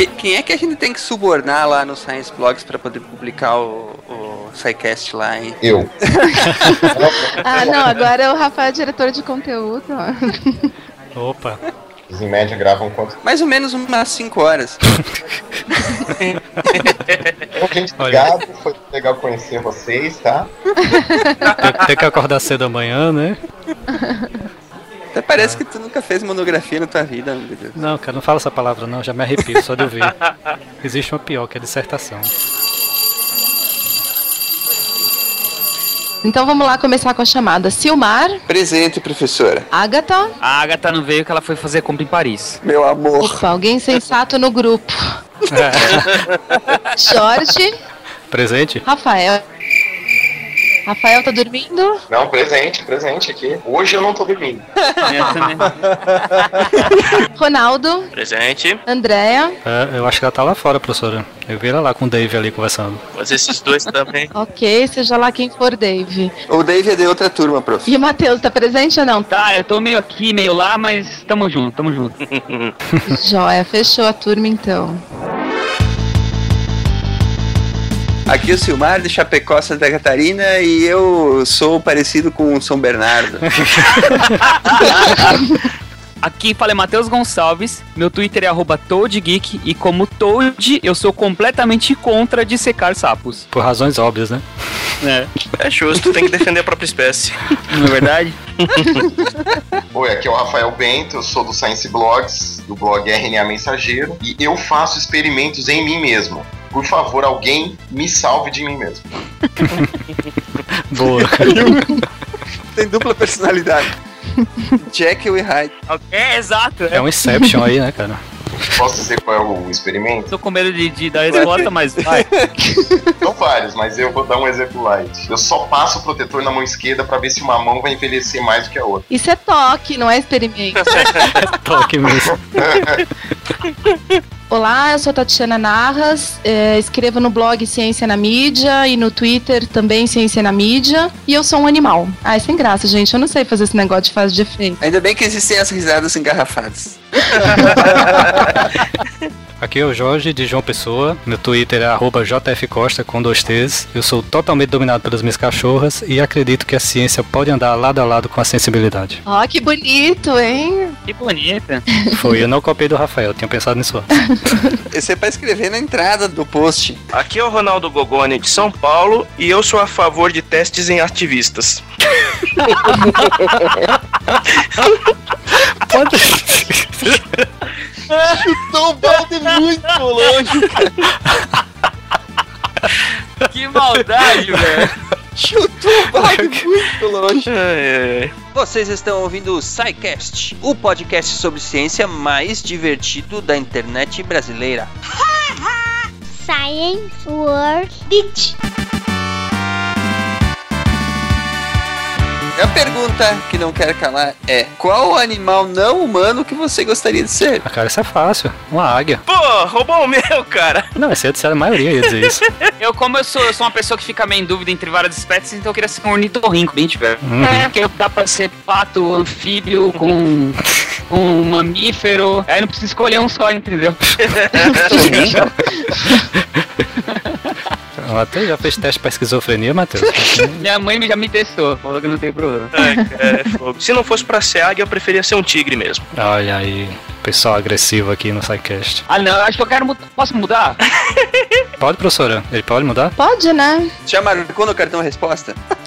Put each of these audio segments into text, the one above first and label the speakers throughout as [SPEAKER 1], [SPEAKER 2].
[SPEAKER 1] Que- quem é que a gente tem que subornar lá no Science Blogs pra poder publicar o, o SciCast lá, hein?
[SPEAKER 2] Eu.
[SPEAKER 3] Ah, não, agora o Rafael é diretor de conteúdo. ó.
[SPEAKER 4] Opa.
[SPEAKER 2] Eles em média gravam quanto?
[SPEAKER 1] Mais ou menos umas 5 horas.
[SPEAKER 2] Então, gente,
[SPEAKER 4] Olha.
[SPEAKER 2] obrigado. Foi legal conhecer vocês, tá?
[SPEAKER 4] Tem, tem que acordar cedo amanhã, né?
[SPEAKER 1] Até parece que tu nunca fez monografia na tua vida, meu Deus.
[SPEAKER 4] Não, cara, não fala essa palavra não, já me arrepio só de ouvir. Existe uma pior, que é dissertação.
[SPEAKER 3] Então vamos lá começar com a chamada. Silmar,
[SPEAKER 1] Presente, professora.
[SPEAKER 3] Agatha.
[SPEAKER 5] A Agatha não veio que ela foi fazer compra em Paris.
[SPEAKER 1] Meu amor.
[SPEAKER 3] Opa, alguém sensato no grupo. Jorge,
[SPEAKER 4] Presente?
[SPEAKER 3] Rafael. Rafael tá dormindo?
[SPEAKER 2] Não, presente, presente aqui. Hoje eu não tô dormindo.
[SPEAKER 3] Ronaldo,
[SPEAKER 6] Presente.
[SPEAKER 3] Andréia.
[SPEAKER 4] É, eu acho que ela tá lá fora, professora. Eu vi ela lá com o Dave ali conversando.
[SPEAKER 6] Mas esses dois também.
[SPEAKER 3] Ok, seja lá quem for, Dave.
[SPEAKER 1] O Dave é de outra turma, prof.
[SPEAKER 3] E o Matheus, tá presente ou não?
[SPEAKER 5] Tá, eu tô meio aqui, meio lá, mas tamo junto, tamo junto.
[SPEAKER 3] Joia, fechou a turma então.
[SPEAKER 1] Aqui é o Silmar de Chapecó, Santa Catarina e eu sou parecido com o São Bernardo.
[SPEAKER 5] Aqui fala é Matheus Gonçalves, meu Twitter é arroba ToadGeek e como Toad eu sou completamente contra de secar sapos.
[SPEAKER 4] Por razões óbvias, né?
[SPEAKER 5] É,
[SPEAKER 6] É justo, tem que defender a própria espécie.
[SPEAKER 5] não é verdade?
[SPEAKER 2] Oi, aqui é o Rafael Bento, eu sou do Science Blogs, do blog RNA Mensageiro, e eu faço experimentos em mim mesmo. Por favor, alguém me salve de mim mesmo.
[SPEAKER 4] Boa.
[SPEAKER 1] Tem dupla personalidade. Jekyll e Hyde.
[SPEAKER 5] É, exato.
[SPEAKER 4] É um Inception aí, né, cara?
[SPEAKER 2] Posso dizer qual é o experimento?
[SPEAKER 5] Tô com medo de, de dar a resposta, mas vai.
[SPEAKER 2] São vários, mas eu vou dar um exemplo light. Eu só passo o protetor na mão esquerda pra ver se uma mão vai envelhecer mais do que a outra.
[SPEAKER 3] Isso é toque, não é experimento.
[SPEAKER 4] Toque mesmo.
[SPEAKER 3] Olá, eu sou Tatiana Narras, é, escrevo no blog Ciência na Mídia e no Twitter também Ciência na Mídia. E eu sou um animal. Ai, sem graça, gente. Eu não sei fazer esse negócio de fase de efeito.
[SPEAKER 1] Ainda bem que existem as risadas engarrafadas.
[SPEAKER 4] Aqui é o Jorge de João Pessoa. Meu Twitter é arroba jfcosta com dois T's. Eu sou totalmente dominado pelas minhas cachorras e acredito que a ciência pode andar lado a lado com a sensibilidade.
[SPEAKER 3] Ó, que bonito, hein?
[SPEAKER 5] Que bonita.
[SPEAKER 4] Foi, eu não copiei do Rafael, tinha pensado nisso.
[SPEAKER 1] Esse é pra escrever na entrada do post.
[SPEAKER 6] Aqui é o Ronaldo Gogoni de São Paulo e eu sou a favor de testes em ativistas.
[SPEAKER 1] Chutou o balde muito longe,
[SPEAKER 5] Que maldade, velho.
[SPEAKER 1] Chutou o balde muito longe.
[SPEAKER 6] Ai, ai, ai.
[SPEAKER 1] Vocês estão ouvindo o SciCast, o podcast sobre ciência mais divertido da internet brasileira.
[SPEAKER 7] Science World Beach.
[SPEAKER 1] A pergunta que não quero calar é: qual o animal não humano que você gostaria de ser?
[SPEAKER 4] Ah, cara, isso é fácil. Uma águia.
[SPEAKER 6] Pô, roubou o meu, cara.
[SPEAKER 4] Não, esse é de a maioria ia dizer isso.
[SPEAKER 5] Eu, como eu sou, eu sou uma pessoa que fica meio em dúvida entre várias espécies, então eu queria ser um ornitorrinco, bem tiver.
[SPEAKER 4] Uhum.
[SPEAKER 5] É, porque dá pra ser pato, anfíbio, com um mamífero. Aí não precisa escolher um só, entendeu?
[SPEAKER 4] Até já fez teste pra esquizofrenia, Matheus.
[SPEAKER 5] Minha mãe já me testou, falou que não tem problema.
[SPEAKER 6] É fogo. Se não fosse pra ser águia, eu preferia ser um tigre mesmo.
[SPEAKER 4] Olha aí, pessoal agressivo aqui no SciCast.
[SPEAKER 5] Ah, não, acho que eu quero mudar. Posso mudar?
[SPEAKER 4] Pode, professora? Ele pode mudar?
[SPEAKER 3] Pode, né?
[SPEAKER 1] Já marcou no cartão resposta?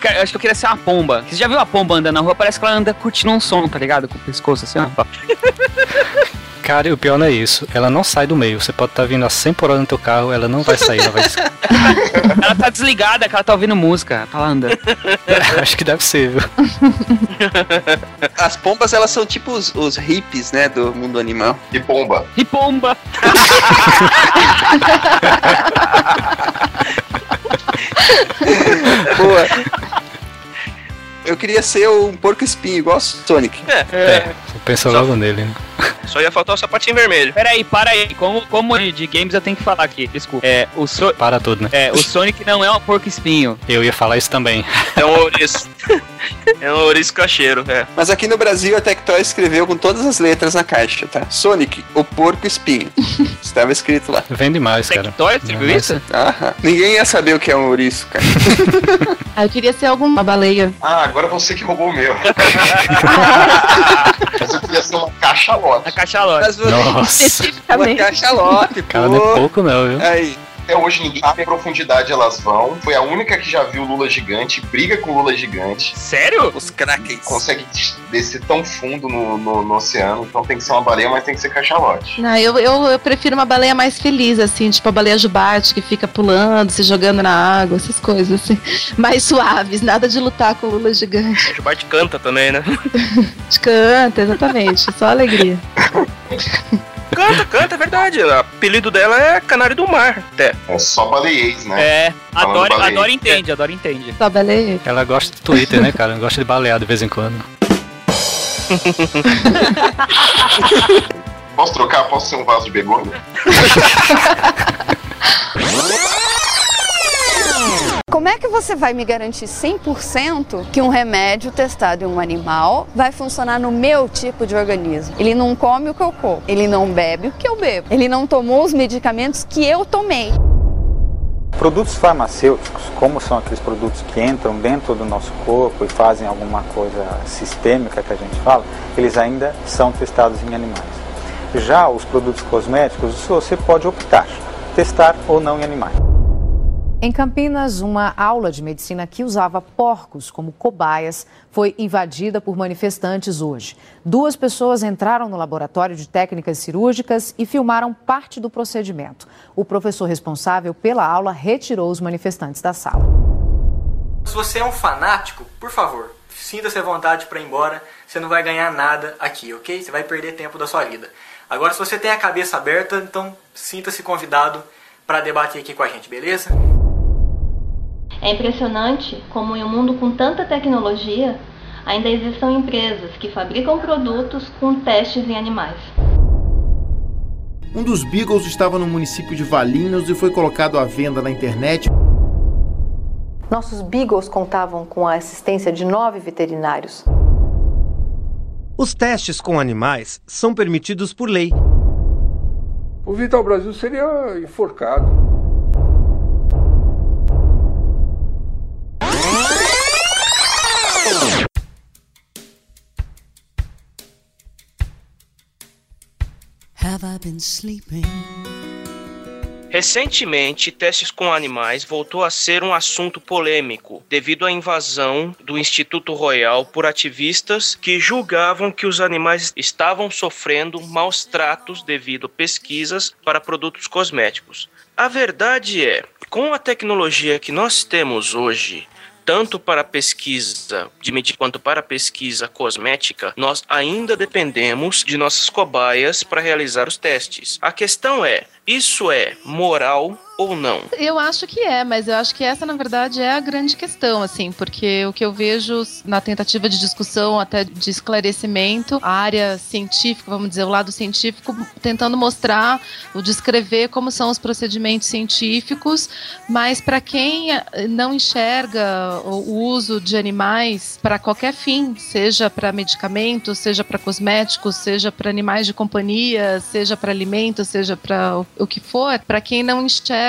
[SPEAKER 5] Cara, eu acho que eu queria ser uma pomba. Você já viu uma pomba andando na rua? Parece que ela anda curtindo um som, tá ligado? Com o pescoço assim, ó.
[SPEAKER 4] Cara, e o pior não é isso. Ela não sai do meio. Você pode estar vindo a 100 por hora no teu carro, ela não vai sair. Ela vai...
[SPEAKER 5] Ela tá desligada, que ela tá ouvindo música. Tá lá andando.
[SPEAKER 4] Acho que deve ser, viu?
[SPEAKER 1] As pombas, elas são tipo os, os hippies, né, do mundo animal.
[SPEAKER 2] E pomba.
[SPEAKER 5] E pomba!
[SPEAKER 1] Boa. Eu queria ser um porco espinho, igual o Sonic.
[SPEAKER 4] É, você pensa
[SPEAKER 6] Só-
[SPEAKER 4] logo nele, né?
[SPEAKER 6] Só ia faltar o sapatinho vermelho.
[SPEAKER 5] Pera aí, para aí. Como, como de- games eu tenho que falar aqui, desculpa. É, o, so
[SPEAKER 4] Para tudo, né?
[SPEAKER 5] é, o Sonic não é um porco espinho.
[SPEAKER 4] Eu ia falar isso também.
[SPEAKER 6] É um ouriço. É um ouriço cacheiro, é.
[SPEAKER 1] Mas aqui no Brasil a Tectoy escreveu com todas as letras na caixa, tá? Sonic, o porco espinho. Estava escrito lá.
[SPEAKER 4] Vende mais, cara.
[SPEAKER 5] Tectoy,
[SPEAKER 4] Não,
[SPEAKER 5] isso?
[SPEAKER 1] Aham. Ninguém ia saber o que é um ouriço, cara.
[SPEAKER 3] Ah, eu queria ser alguma baleia.
[SPEAKER 2] Ah, agora você que roubou o meu. Mas eu queria ser uma cachalote.
[SPEAKER 5] A cachalote.
[SPEAKER 1] Mas você-
[SPEAKER 4] Nossa,
[SPEAKER 1] uma
[SPEAKER 3] Especificamente.
[SPEAKER 1] cachalote,
[SPEAKER 4] cara, não é
[SPEAKER 1] pô.
[SPEAKER 4] pouco não, viu?
[SPEAKER 1] Aí,
[SPEAKER 2] Até hoje ninguém sabe a profundidade elas vão. Foi a única que já viu Lula gigante, briga com Lula gigante.
[SPEAKER 5] Sério?
[SPEAKER 1] os krakens.
[SPEAKER 2] Consegue descer tão fundo no, no, no oceano, então tem que ser uma baleia, mas tem que ser cachalote.
[SPEAKER 3] Não, eu, eu, eu prefiro uma baleia mais feliz, assim, tipo a baleia jubarte, que fica pulando, se jogando na água, essas coisas, assim. Mais suaves, nada de lutar com o Lula gigante.
[SPEAKER 6] O Jubarte canta também, né?
[SPEAKER 3] Canta, exatamente, só alegria.
[SPEAKER 6] Canta, canta, é verdade. O apelido dela é Canário do Mar, até.
[SPEAKER 2] É só baleiês, né?
[SPEAKER 5] É, adora, adora entende, adora entende.
[SPEAKER 3] Só baleia.
[SPEAKER 4] Ela gosta do Twitter, né, cara? Gosta de balear de vez em quando.
[SPEAKER 2] Posso trocar? Posso ser um vaso de begônia?
[SPEAKER 8] Como é que você vai me garantir 100% que um remédio testado em um animal vai funcionar no meu tipo de organismo? Ele não come o que eu como, ele não bebe o que eu bebo, ele não tomou os medicamentos que eu tomei.
[SPEAKER 9] Produtos farmacêuticos, como são aqueles produtos que entram dentro do nosso corpo e fazem alguma coisa sistêmica que a gente fala, eles ainda são testados em animais. Já os produtos cosméticos, você pode optar, testar ou não em animais.
[SPEAKER 10] Em Campinas, uma aula de medicina que usava porcos como cobaias foi invadida por manifestantes hoje. Duas pessoas entraram no laboratório de técnicas cirúrgicas e filmaram parte do procedimento. O professor responsável pela aula retirou os manifestantes da sala.
[SPEAKER 11] Se você é um fanático, por favor, sinta-se à vontade para ir embora. Você não vai ganhar nada aqui, ok? Você vai perder tempo da sua vida. Agora, se você tem a cabeça aberta, então sinta-se convidado para debater aqui com a gente, beleza?
[SPEAKER 12] É impressionante como em um mundo com tanta tecnologia, ainda existam empresas que fabricam produtos com testes em animais.
[SPEAKER 13] Um dos Beagles estava no município de Valinhos e foi colocado à venda na internet.
[SPEAKER 10] Nossos Beagles contavam com a assistência de nove veterinários.
[SPEAKER 14] Os testes com animais são permitidos por lei.
[SPEAKER 15] O Vital Brasil seria enforcado.
[SPEAKER 6] Recentemente, testes com animais voltou a ser um assunto polêmico devido à invasão do Instituto Royal por ativistas que julgavam que os animais estavam sofrendo maus tratos devido a pesquisas para produtos cosméticos. A verdade é, com a tecnologia que nós temos hoje, tanto para a pesquisa de medicina quanto para a pesquisa cosmética, nós ainda dependemos de nossas cobaias para realizar os testes. A questão é, isso é moral ou não?
[SPEAKER 3] Eu acho que é, mas eu acho que essa, na verdade, é a grande questão, assim, porque o que eu vejo na tentativa de discussão, até de esclarecimento, a área científica, vamos dizer, o lado científico, tentando mostrar, ou descrever como são os procedimentos científicos, mas para quem não enxerga o uso de animais para qualquer fim, seja para medicamentos, seja para cosméticos, seja para animais de companhia, seja para alimentos, seja para o que for, para quem não enxerga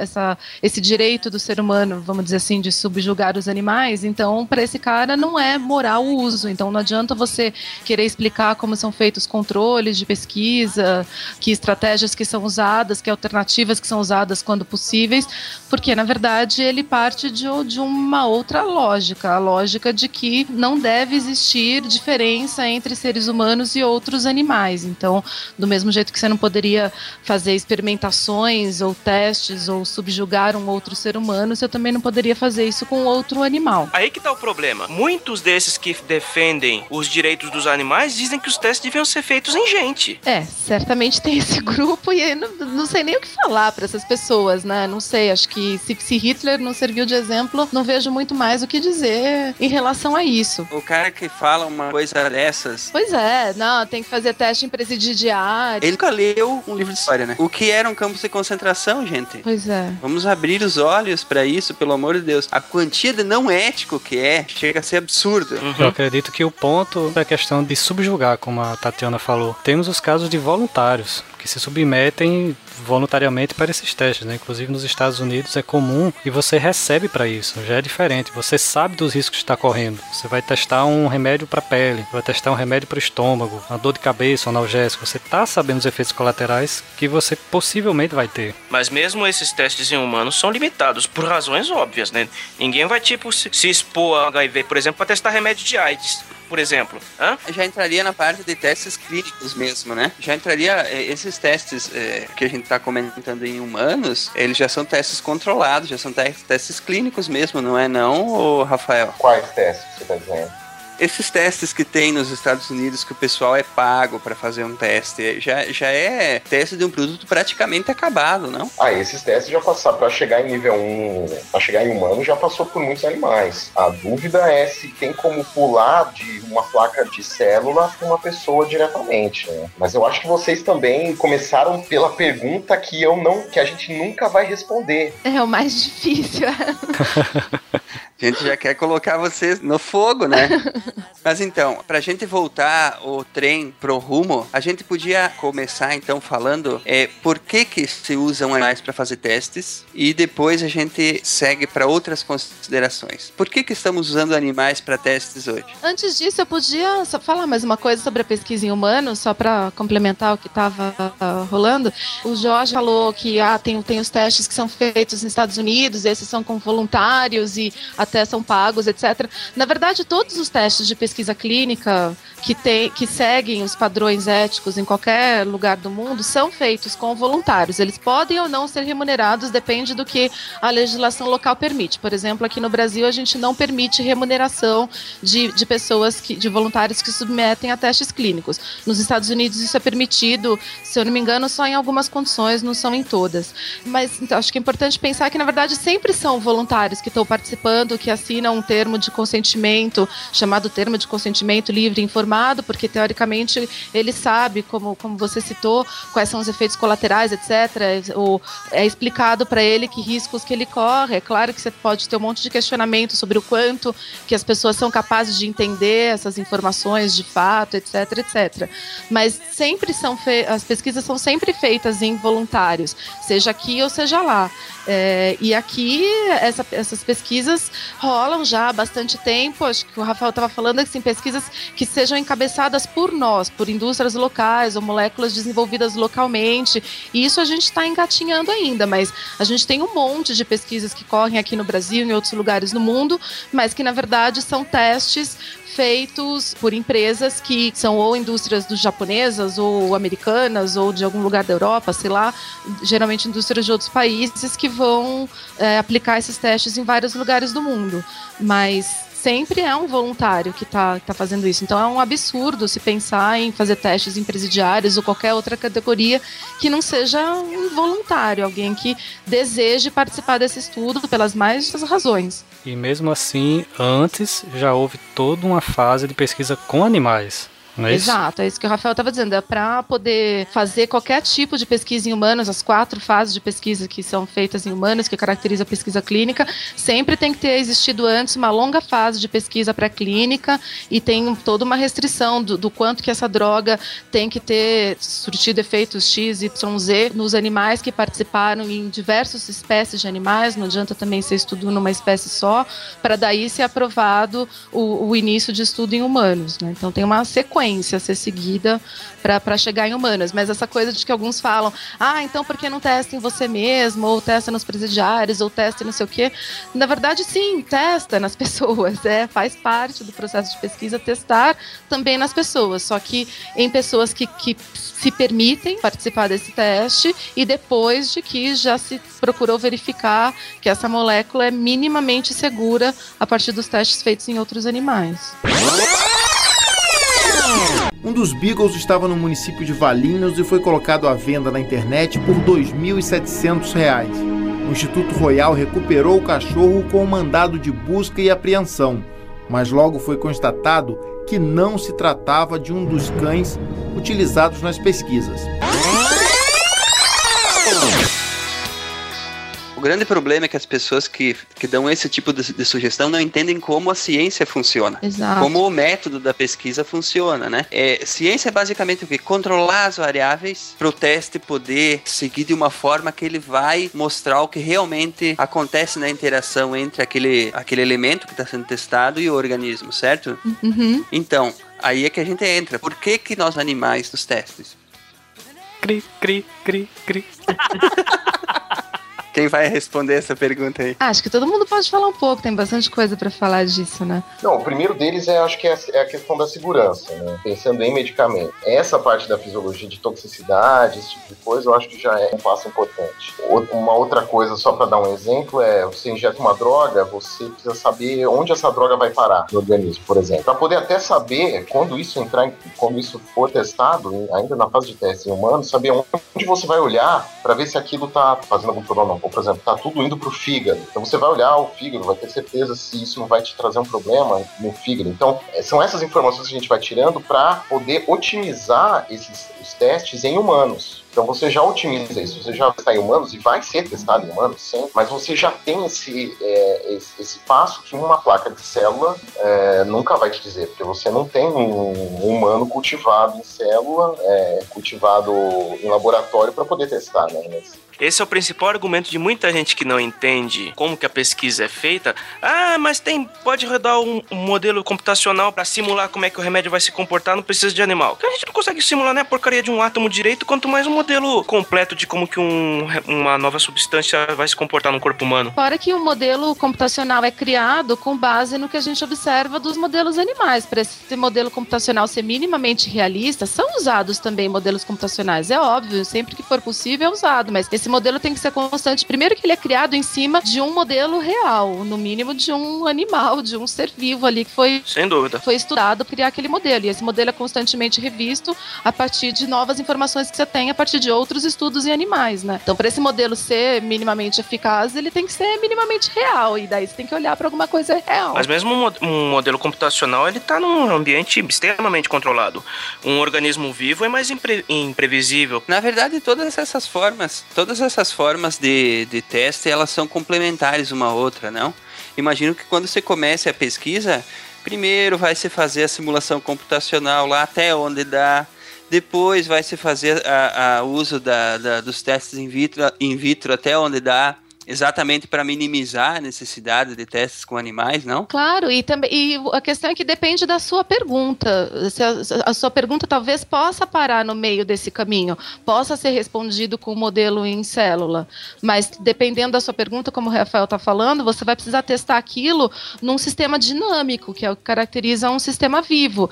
[SPEAKER 3] essa, esse direito do ser humano, vamos dizer assim, de subjugar os animais, então para esse cara não é moral o uso. Então não adianta você querer explicar como são feitos os controles de pesquisa, que estratégias que são usadas, que alternativas que são usadas quando possíveis, porque na verdade ele parte de, de uma outra lógica, a lógica de que não deve existir diferença entre seres humanos e outros animais. Então, do mesmo jeito que você não poderia fazer experimentações ou testes ou subjugar um outro ser humano, você também não poderia fazer isso com outro animal.
[SPEAKER 6] Aí que tá o problema. Muitos desses que defendem os direitos dos animais dizem que os testes deviam ser feitos em gente.
[SPEAKER 3] É, certamente tem esse grupo e não, não sei nem o que falar para essas pessoas, né? Não sei, acho que se, se Hitler não serviu de exemplo, não vejo muito mais o que dizer em relação a isso.
[SPEAKER 1] O cara que fala uma coisa dessas.
[SPEAKER 3] Pois é, não, tem que fazer teste em presidiário.
[SPEAKER 1] Ele nunca leu um livro de história, né? O que era um campo de concentração, gente? Gente.
[SPEAKER 3] Pois é.
[SPEAKER 1] Vamos abrir os olhos para isso, pelo amor de Deus. A quantia de não ético que é chega a ser absurda.
[SPEAKER 5] Uhum.
[SPEAKER 4] Eu acredito que o ponto é a questão de subjugar, como a Tatiana falou. Temos os casos de voluntários que se submetem voluntariamente para esses testes, né? Inclusive nos Estados Unidos é comum e você recebe para isso. Já é diferente. Você sabe dos riscos que está correndo. Você vai testar um remédio para pele, vai testar um remédio para o estômago, uma dor de cabeça, um analgésico. Você está sabendo os efeitos colaterais que você possivelmente vai ter.
[SPEAKER 6] Mas mesmo esses testes em humanos são limitados por razões óbvias, né? Ninguém vai tipo se, expor a HIV, por exemplo, para testar remédio de AIDS por exemplo. Hã?
[SPEAKER 1] Já entraria na parte de testes clínicos mesmo, né? Já entraria eh, esses testes eh, que a gente está comentando em humanos, eles já são testes controlados, já são te testes clínicos mesmo, não é não, Rafael?
[SPEAKER 2] Quais testes você está dizendo?
[SPEAKER 1] Esses testes que tem nos Estados Unidos que o pessoal é pago para fazer um teste, já, já é teste de um produto praticamente acabado, não?
[SPEAKER 2] Ah, esses testes já passaram para chegar em nível 1, para chegar em humano, já passou por muitos animais. A dúvida é se tem como pular de uma placa de célula para uma pessoa diretamente, né? Mas eu acho que vocês também começaram pela pergunta que eu não, que a gente nunca vai responder.
[SPEAKER 3] É o mais difícil.
[SPEAKER 1] A gente já quer colocar vocês no fogo, né? Mas então, pra gente voltar o trem pro rumo, a gente podia começar então falando é, por que que se usam animais para fazer testes e depois a gente segue para outras considerações. Por que que estamos usando animais para testes hoje?
[SPEAKER 3] Antes disso, eu podia só falar mais uma coisa sobre a pesquisa em humanos, só para complementar o que estava uh, rolando. O Jorge falou que ah, tem, tem os testes que são feitos nos Estados Unidos, esses são com voluntários e até são pagos, etc. Na verdade, todos os testes de pesquisa clínica que, tem, que seguem os padrões éticos em qualquer lugar do mundo são feitos com voluntários. Eles podem ou não ser remunerados, depende do que a legislação local permite. Por exemplo, aqui no Brasil, a gente não permite remuneração de, de pessoas, que, de voluntários que submetem a testes clínicos. Nos Estados Unidos, isso é permitido, se eu não me engano, só em algumas condições, não são em todas. Mas então, acho que é importante pensar que, na verdade, sempre são voluntários que estão participando, que assinam um termo de consentimento, chamado termo de consentimento livre e informado, porque teoricamente ele sabe, como, como você citou, quais são os efeitos colaterais, etc. Ou é explicado para ele que riscos que ele corre. É claro que você pode ter um monte de questionamento sobre o quanto que as pessoas são capazes de entender essas informações de fato, etc, etc. Mas sempre são as pesquisas são sempre feitas em voluntários, seja aqui ou seja lá. É, e aqui essa, essas pesquisas rolam já há bastante tempo. Acho que o Rafael estava falando assim, pesquisas que sejam encabeçadas por nós, por indústrias locais ou moléculas desenvolvidas localmente. E isso a gente está engatinhando ainda, mas a gente tem um monte de pesquisas que correm aqui no Brasil e em outros lugares no mundo, mas que na verdade são testes feitos por empresas que são ou indústrias do japonesas ou americanas ou de algum lugar da Europa, sei lá, geralmente indústrias de outros países que vão é, aplicar esses testes em vários lugares do mundo. Mas sempre é um voluntário que está tá fazendo isso. Então é um absurdo se pensar em fazer testes em presidiários ou qualquer outra categoria que não seja um voluntário, alguém que deseje participar desse estudo pelas mais razões.
[SPEAKER 4] E mesmo assim, antes já houve toda uma fase de pesquisa com animais. É
[SPEAKER 3] Exato, é isso que o Rafael estava dizendo. É para poder fazer qualquer tipo de pesquisa em humanos, as quatro fases de pesquisa que são feitas em humanos, que caracteriza a pesquisa clínica, sempre tem que ter existido antes uma longa fase de pesquisa pré-clínica e tem toda uma restrição do, do, quanto que essa droga tem que ter surtido efeitos X, Y, Z nos animais que participaram em diversas espécies de animais. Não adianta também ser estudo numa espécie só, para daí ser aprovado o, o início de estudo em humanos. Né? Então tem uma sequência a ser seguida para chegar em humanas. Mas essa coisa de que alguns falam, ah, então por que não testa em você mesmo, ou testa nos presidiários, ou testa não sei o quê? Na verdade, sim, testa nas pessoas. É, faz parte do processo de pesquisa testar também nas pessoas, só que em pessoas que, que se permitem participar desse teste e depois de que já se procurou verificar que essa molécula é minimamente segura a partir dos testes feitos em outros animais.
[SPEAKER 13] Um dos Beagles estava no município de Valinhos e foi colocado à venda na internet por R$ 2.700. O Instituto Royal recuperou o cachorro com um mandado de busca e apreensão, mas logo foi constatado que não se tratava de um dos cães utilizados nas pesquisas.
[SPEAKER 1] O grande problema é que as pessoas que, que dão esse tipo de, de sugestão não entendem como a ciência funciona.
[SPEAKER 3] Exato.
[SPEAKER 1] Como o método da pesquisa funciona, né? É, ciência é basicamente o que? Controlar as variáveis para o teste poder seguir de uma forma que ele vai mostrar o que realmente acontece na interação entre aquele, aquele elemento que está sendo testado e o organismo, certo?
[SPEAKER 3] Uhum.
[SPEAKER 1] Então, aí é que a gente entra. Por que, que nós animais nos testes?
[SPEAKER 4] Cri, cri, cri, cri.
[SPEAKER 1] Quem vai responder essa pergunta aí?
[SPEAKER 3] Acho que todo mundo pode falar um pouco, tem bastante coisa para falar disso, né?
[SPEAKER 2] Não, o primeiro deles é, acho que é, é a questão da segurança, né? Pensando em medicamento. Essa parte da fisiologia de toxicidade, esse tipo de coisa, eu acho que já é um passo importante. Uma outra coisa, só para dar um exemplo, é você injeta uma droga, você precisa saber onde essa droga vai parar no organismo, por exemplo. Para poder até saber, quando isso entrar, quando isso for testado, ainda na fase de teste em humanos, saber onde você vai olhar para ver se aquilo tá fazendo algum problema ou, por exemplo, tá tudo indo pro fígado. Então você vai olhar o fígado, vai ter certeza se isso não vai te trazer um problema no fígado. Então, são essas informações que a gente vai tirando para poder otimizar esses os testes em humanos. Então você já otimiza isso, você já está em humanos e vai ser testado em humanos, sim, mas você já tem esse, é, esse, esse, passo que uma placa de célula é, nunca vai te dizer, porque você não tem um humano cultivado em célula, é, cultivado em laboratório para poder testar, né? Mas,
[SPEAKER 6] esse é o principal argumento de muita gente que não entende como que a pesquisa é feita. Ah, mas tem pode rodar um, um modelo computacional para simular como é que o remédio vai se comportar, não precisa de animal. A gente não consegue simular nem a porcaria de um átomo direito, quanto mais um modelo completo de como que um, uma nova substância vai se comportar no corpo humano.
[SPEAKER 3] Fora que o modelo computacional é criado com base no que a gente observa dos modelos animais. Para esse modelo computacional ser minimamente realista, são usados também modelos computacionais. É óbvio, sempre que for possível é usado, mas esse modelo tem que ser constante. Primeiro que ele é criado em cima de um modelo real, no mínimo de um animal, de um ser vivo ali que foi
[SPEAKER 6] sem dúvida
[SPEAKER 3] foi estudado criar aquele modelo. E esse modelo é constantemente revisto a partir de novas informações que você tem a partir de outros estudos em animais, né? Então, para esse modelo ser minimamente eficaz, ele tem que ser minimamente real. E daí você tem que olhar para alguma coisa real.
[SPEAKER 6] Mas mesmo um modelo computacional, ele está num ambiente extremamente controlado. Um organismo vivo é mais impre imprevisível.
[SPEAKER 1] Na verdade, todas essas formas, todas todas essas formas de, de teste, elas são complementares uma à outra, não? Imagino que quando você comece a pesquisa, primeiro vai se fazer a simulação computacional lá até onde dá, depois vai se fazer a, a uso da, da, dos testes in vitro, in vitro até onde dá, exatamente para minimizar a necessidade de testes com animais, não?
[SPEAKER 3] Claro, e também e a questão é que depende da sua pergunta. A, a, sua pergunta talvez possa parar no meio desse caminho, possa ser respondido com o modelo em célula, mas dependendo da sua pergunta, como o Rafael está falando, você vai precisar testar aquilo num sistema dinâmico, que é o que caracteriza um sistema vivo.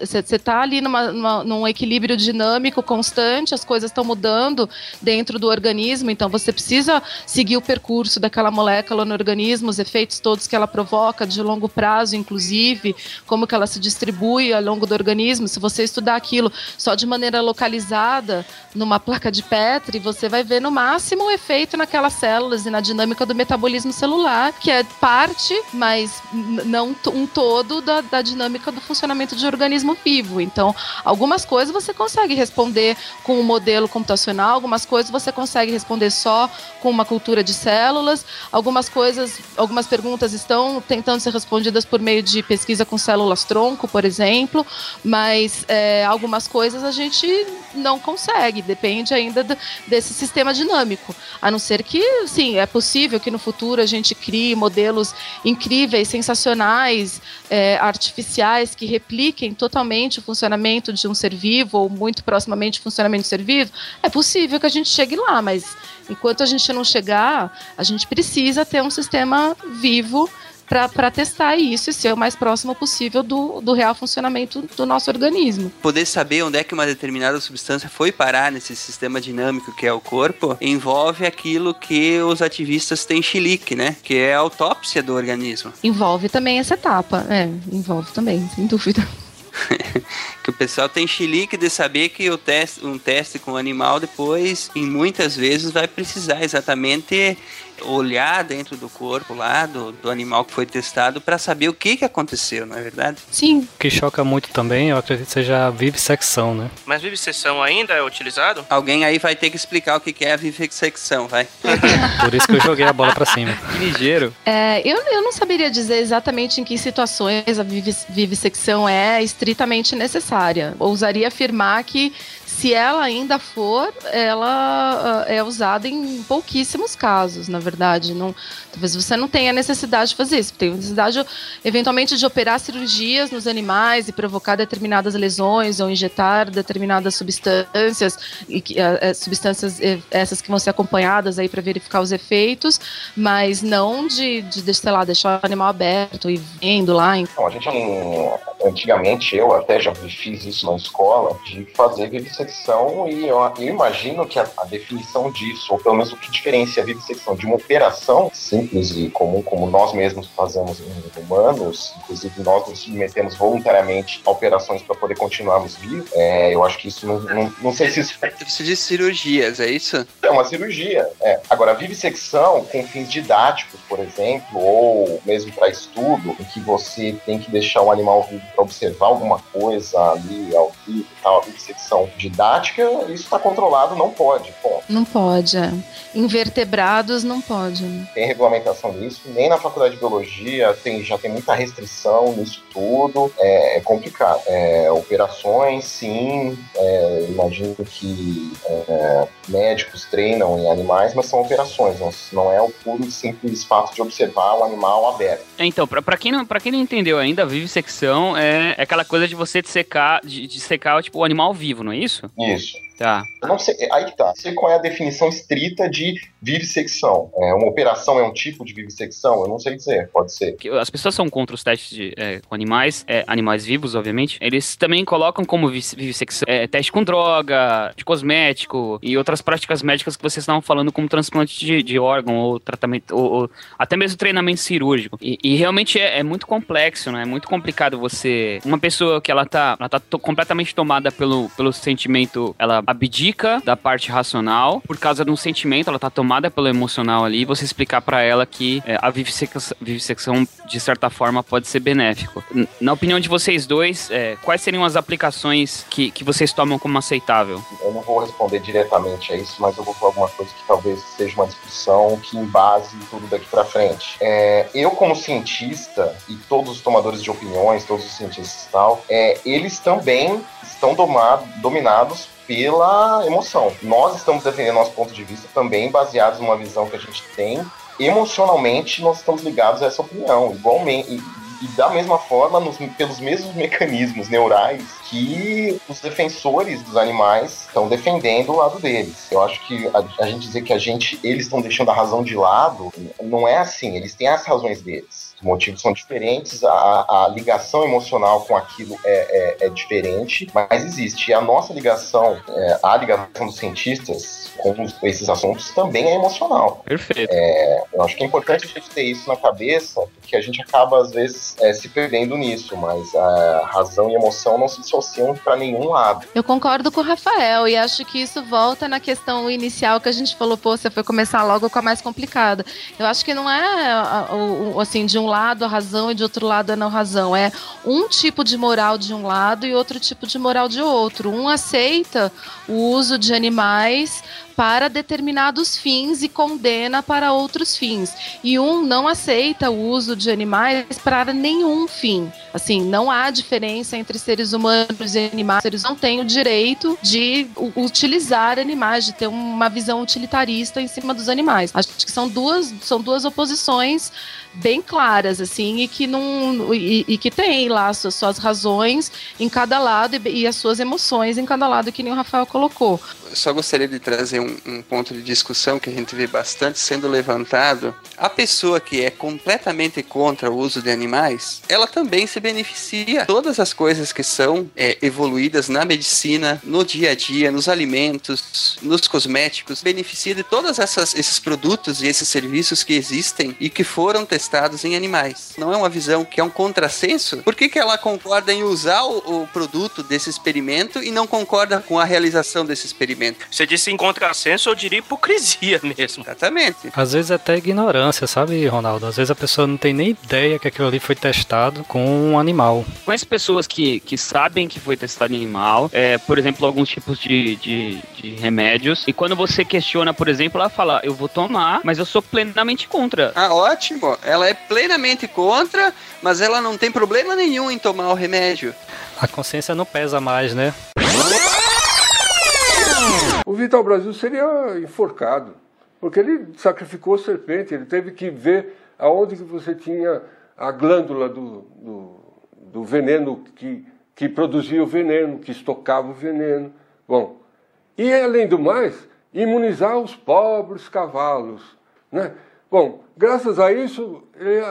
[SPEAKER 3] Você está ali numa, numa, num equilíbrio dinâmico constante, as coisas estão mudando dentro do organismo, então você precisa se seguir o percurso daquela molécula no organismo, os efeitos todos que ela provoca, de longo prazo, inclusive, como que ela se distribui ao longo do organismo. Se você estudar aquilo só de maneira localizada, numa placa de Petri, você vai ver no máximo o efeito naquelas células e na dinâmica do metabolismo celular, que é parte, mas não um todo da, da dinâmica do funcionamento de um organismo vivo. Então, algumas coisas você consegue responder com um modelo computacional, algumas coisas você consegue responder só com uma cultura cultura de células. Algumas coisas, algumas perguntas estão tentando ser respondidas por meio de pesquisa com células tronco, por exemplo, mas é, algumas coisas a gente não consegue, depende ainda do, desse sistema dinâmico. A não ser que, sim, é possível que no futuro a gente crie modelos incríveis, sensacionais, é, artificiais, que repliquem totalmente o funcionamento de um ser vivo, ou muito proximamente o funcionamento do ser vivo. É possível que a gente chegue lá, mas enquanto a gente não chegar, a gente precisa ter um sistema vivo para testar isso e ser o mais próximo possível do, do real funcionamento do nosso organismo.
[SPEAKER 1] Poder saber onde é que uma determinada substância foi parar nesse sistema dinâmico que é o corpo envolve aquilo que os ativistas têm chilique, né? Que é a autópsia do organismo.
[SPEAKER 3] Envolve também essa etapa, é, envolve também, sem dúvida.
[SPEAKER 1] que o pessoal tem chilique de saber que o teste, um teste com animal depois, em muitas vezes, vai precisar exatamente olhar dentro do corpo lá do, do animal que foi testado para saber o que, que aconteceu, não é verdade?
[SPEAKER 3] Sim.
[SPEAKER 4] O que choca muito também, eu acredito que seja a vivissecção, né?
[SPEAKER 6] Mas vivisecção ainda é utilizado?
[SPEAKER 1] Alguém aí vai ter que explicar o que, que é a vivissecção, vai.
[SPEAKER 4] Por isso que eu joguei a bola para cima.
[SPEAKER 5] Que ligeiro.
[SPEAKER 3] É, eu, eu não saberia dizer exatamente em que situações a vivis- vivissecção é estritamente necessária. Ousaria afirmar que se ela ainda for, ela ah, é usada em pouquíssimos casos, na verdade. Não, talvez você não tenha necessidade de fazer isso. Tem necessidade, eventualmente, de operar cirurgias nos animais e provocar determinadas lesões ou injetar determinadas substâncias, e ah, eh, substâncias eh, essas que vão ser acompanhadas aí para verificar os efeitos, mas não de, de, sei lá, deixar o animal aberto e vendo lá. Em...
[SPEAKER 2] Não, a gente, antigamente, eu até já fiz isso na escola, de fazer e eu, eu imagino que a, a definição disso, ou pelo menos o que diferencia a vivissecção de uma operação simples e comum, como nós mesmos fazemos em humanos, inclusive nós nos submetemos voluntariamente a operações para poder continuarmos vivos, é, eu acho que isso não, não, não sei se isso
[SPEAKER 1] Você diz cirurgias, é isso?
[SPEAKER 2] é uma cirurgia. É. Agora, a vivissecção com fins didáticos, por exemplo, ou mesmo para estudo, em que você tem que deixar o animal vivo para observar alguma coisa ali ao vivo e tal, a vivissecção didática, isso está controlado, não pode. Bom,
[SPEAKER 3] Não pode, é. Invertebrados não pode. né?
[SPEAKER 2] tem regulamentação nisso, nem na faculdade de biologia tem, já tem muita restrição nisso tudo, é, é complicado. É, operações, sim, é, imagino que é, médicos treinam em animais, mas são operações, não, é o puro e simples fato de observar o animal aberto.
[SPEAKER 5] É, Então, pra, pra, quem não, quem não entendeu ainda, a vivissecção é, é aquela coisa de você secar, de, de secar tipo, o animal vivo, não é isso?
[SPEAKER 2] Isso.
[SPEAKER 5] Tá.
[SPEAKER 2] Não sei, aí que tá. Não sei qual é a definição estrita de vivissecção. É, uma operação é um tipo de vivissecção? Eu não sei dizer, pode ser.
[SPEAKER 5] As pessoas são contra os testes de, é, com animais, é, animais vivos, obviamente. Eles também colocam como vi- vivissecção é, teste com droga, de cosmético e outras práticas médicas que vocês estavam falando, como transplante de, de órgão ou tratamento, ou, ou até mesmo treinamento cirúrgico. E, e realmente é, é muito complexo, né? É muito complicado você. Uma pessoa que ela tá, ela tá to- completamente tomada pelo, pelo sentimento, ela abdica da parte racional por causa de um sentimento, ela tá tomada pelo emocional ali, e você explicar pra ela que é, a vivissecção, vivissecção, de certa forma, pode ser benéfico. Na opinião de vocês dois, é, quais seriam as aplicações que, que vocês tomam como aceitável?
[SPEAKER 2] Eu não vou responder diretamente a isso, mas eu vou falar alguma coisa que talvez seja uma discussão que embase tudo daqui pra frente. É, eu, como cientista, e todos os tomadores de opiniões, todos os cientistas e tal, é, eles também estão domado- dominados pela emoção. Nós estamos defendendo nosso ponto de vista também baseados numa visão que a gente tem. Emocionalmente, nós estamos ligados a essa opinião, igualmente. E, da mesma forma, nos- pelos mesmos mecanismos neurais que os defensores dos animais estão defendendo o lado deles. Eu acho que a, a gente dizer que a gente, eles estão deixando a razão de lado, não é assim. Eles têm as razões deles. Os motivos são diferentes, a, a ligação emocional com aquilo é, é- é diferente, mas existe. E a nossa ligação, é, a ligação dos cientistas com esses assuntos também é emocional.
[SPEAKER 5] Perfeito.
[SPEAKER 2] É, eu acho que é importante a gente ter isso na cabeça, porque a gente acaba, às vezes, é, se perdendo nisso, mas a razão e emoção não se dissociam para nenhum lado.
[SPEAKER 3] Eu concordo com o Rafael e acho que isso volta na questão inicial que a gente falou, pô, você foi começar logo com a mais complicada. Eu acho que não é assim, de um lado a razão e de outro lado a não razão. É um tipo de moral de um lado e outro tipo de moral de outro. Um aceita o uso de animais para determinados fins e condena para outros fins. E um não aceita o uso de animais para nenhum fim. Assim, não há diferença entre seres humanos e animais. Eles não têm o direito de utilizar animais, de ter uma visão utilitarista em cima dos animais. Acho que são duas, são duas oposições bem claras, assim, e que não. E, e que tem lá as suas, suas razões em cada lado e, e as suas emoções em cada lado, que nem o Rafael colocou.
[SPEAKER 1] Só gostaria de trazer um, um ponto de discussão que a gente vê bastante sendo levantado. A pessoa que é completamente contra o uso de animais, ela também se beneficia. Todas as coisas que são é, evoluídas na medicina, no dia a dia, nos alimentos, nos cosméticos, beneficia de todos esses produtos e esses serviços que existem e que foram testados em animais. animais. Não é uma visão que é um contrassenso? Por que, que ela concorda em usar o, o produto desse experimento e não concorda com a realização desse experimento?
[SPEAKER 6] Você disse em contrassenso, eu diria hipocrisia mesmo.
[SPEAKER 1] Exatamente.
[SPEAKER 4] Às vezes até ignorância, sabe, Ronaldo? Às vezes a pessoa não tem nem ideia que aquilo ali foi testado com um animal.
[SPEAKER 5] Conhece pessoas que, que sabem que foi testado em animal, é, por exemplo, alguns tipos de, de, de remédios, e quando você questiona, por exemplo, ela fala, eu vou tomar, mas eu sou plenamente contra.
[SPEAKER 1] Ah, ótimo. Ela é plenamente contra, mas ela não tem problema nenhum em tomar o remédio.
[SPEAKER 4] A consciência não pesa mais, né?
[SPEAKER 15] O Vital Brasil seria enforcado, porque ele sacrificou a serpente, ele teve que ver aonde que você tinha a glândula do, do, do veneno que, que produzia o veneno, que estocava o veneno. Bom, e além do mais, imunizar os pobres cavalos. Né? Bom, graças a isso, ele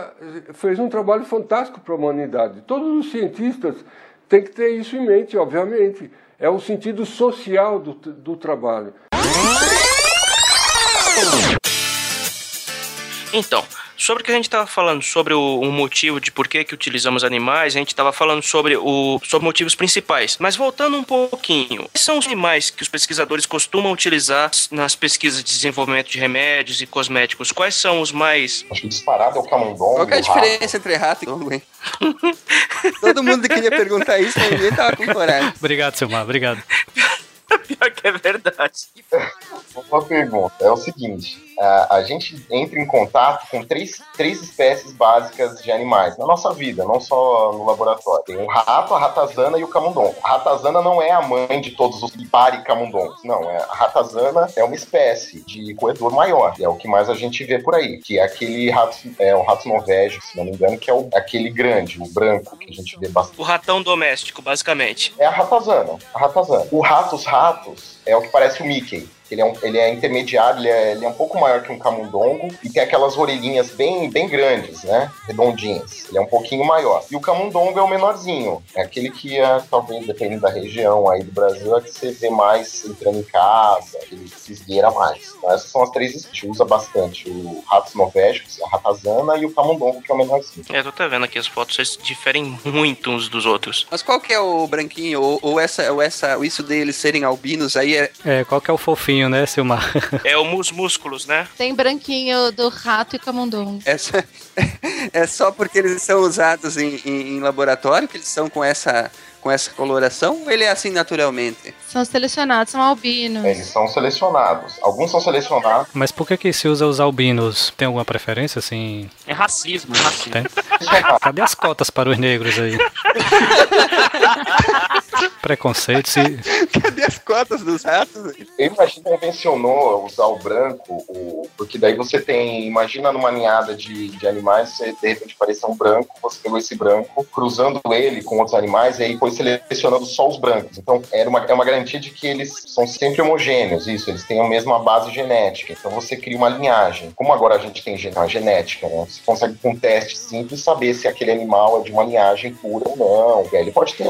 [SPEAKER 15] fez um trabalho fantástico para a humanidade. Todos os cientistas têm que ter isso em mente, obviamente. É o sentido social do, do trabalho.
[SPEAKER 6] Então, sobre o que a gente estava falando, sobre o, o, motivo de por que, que utilizamos animais, a gente estava falando sobre, o, sobre motivos principais. Mas voltando um pouquinho, quais são os animais que os pesquisadores costumam utilizar nas pesquisas de desenvolvimento de remédios e cosméticos? Quais são os mais.
[SPEAKER 2] Acho que disparado é o camundongo.
[SPEAKER 1] Qual é a diferença entre rato e gongo, hein? Todo mundo queria perguntar isso, mas ninguém tava com coragem.
[SPEAKER 4] Obrigado, Silmar, obrigado.
[SPEAKER 6] Pior que é verdade.
[SPEAKER 2] Uma pergunta é o seguinte: a, a gente entra em contato com três, três espécies básicas de animais na nossa vida, não só no laboratório. Tem o rato, a ratazana e o camundongo. A ratazana não é a mãe de todos os camundongos, não. É, a ratazana é uma espécie de coedor maior, é o que mais a gente vê por aí, que é aquele rato, é o rato norvégio, se não me engano, que é o, aquele grande, o branco, que a gente vê bastante.
[SPEAKER 6] O ratão doméstico, basicamente.
[SPEAKER 2] É a ratazana, a ratazana. O ratos é o que parece o Mickey. Ele é, um, ele é intermediário, ele é, ele é, um pouco maior que um camundongo e tem aquelas orelhinhas bem, bem grandes, né? Redondinhas. Ele é um pouquinho maior. E o camundongo é o menorzinho. É aquele que, é, talvez, dependendo da região aí do Brasil, é que você vê mais entrando em casa, ele se esgueira mais. Então, essas são as três que a gente usa bastante. O ratos norvégicos, a ratazana e o camundongo, que é o menorzinho.
[SPEAKER 6] É, eu tô até vendo aqui as fotos, eles diferem muito uns dos outros.
[SPEAKER 1] Mas qual que é o branquinho? Ou, ou essa, ou essa, isso deles serem albinos aí é...
[SPEAKER 4] É, qual que é o fofinho? Né, Silmar?
[SPEAKER 6] É o mus músculos, né?
[SPEAKER 3] Tem branquinho do rato e camundongo.
[SPEAKER 1] Essa, é só porque eles são usados em, em, em laboratório que eles são com essa com essa coloração ou ele é assim naturalmente?
[SPEAKER 3] São selecionados, são albinos.
[SPEAKER 2] Eles são selecionados. Alguns são selecionados.
[SPEAKER 4] Mas por que que se usa os albinos? Tem alguma preferência, assim?
[SPEAKER 5] É racismo, racismo. Tem?
[SPEAKER 4] Cadê as cotas para os negros aí? Preconceito, se...
[SPEAKER 1] Cadê as cotas dos ratos?
[SPEAKER 2] Eu imagino que convencionou usar o branco, o... porque daí você tem, imagina numa ninhada de, de animais, você de repente parecer um branco, você pegou esse branco, cruzando ele com outros animais, e aí foi selecionando só os brancos. Então, era uma, é uma garantia de que eles são sempre homogêneos, isso, eles têm a mesma base genética. Então, você cria uma linhagem. Como agora a gente tem a genética, né? Você consegue, com um teste simples, saber se aquele animal é de uma linhagem pura ou não. E ele pode ter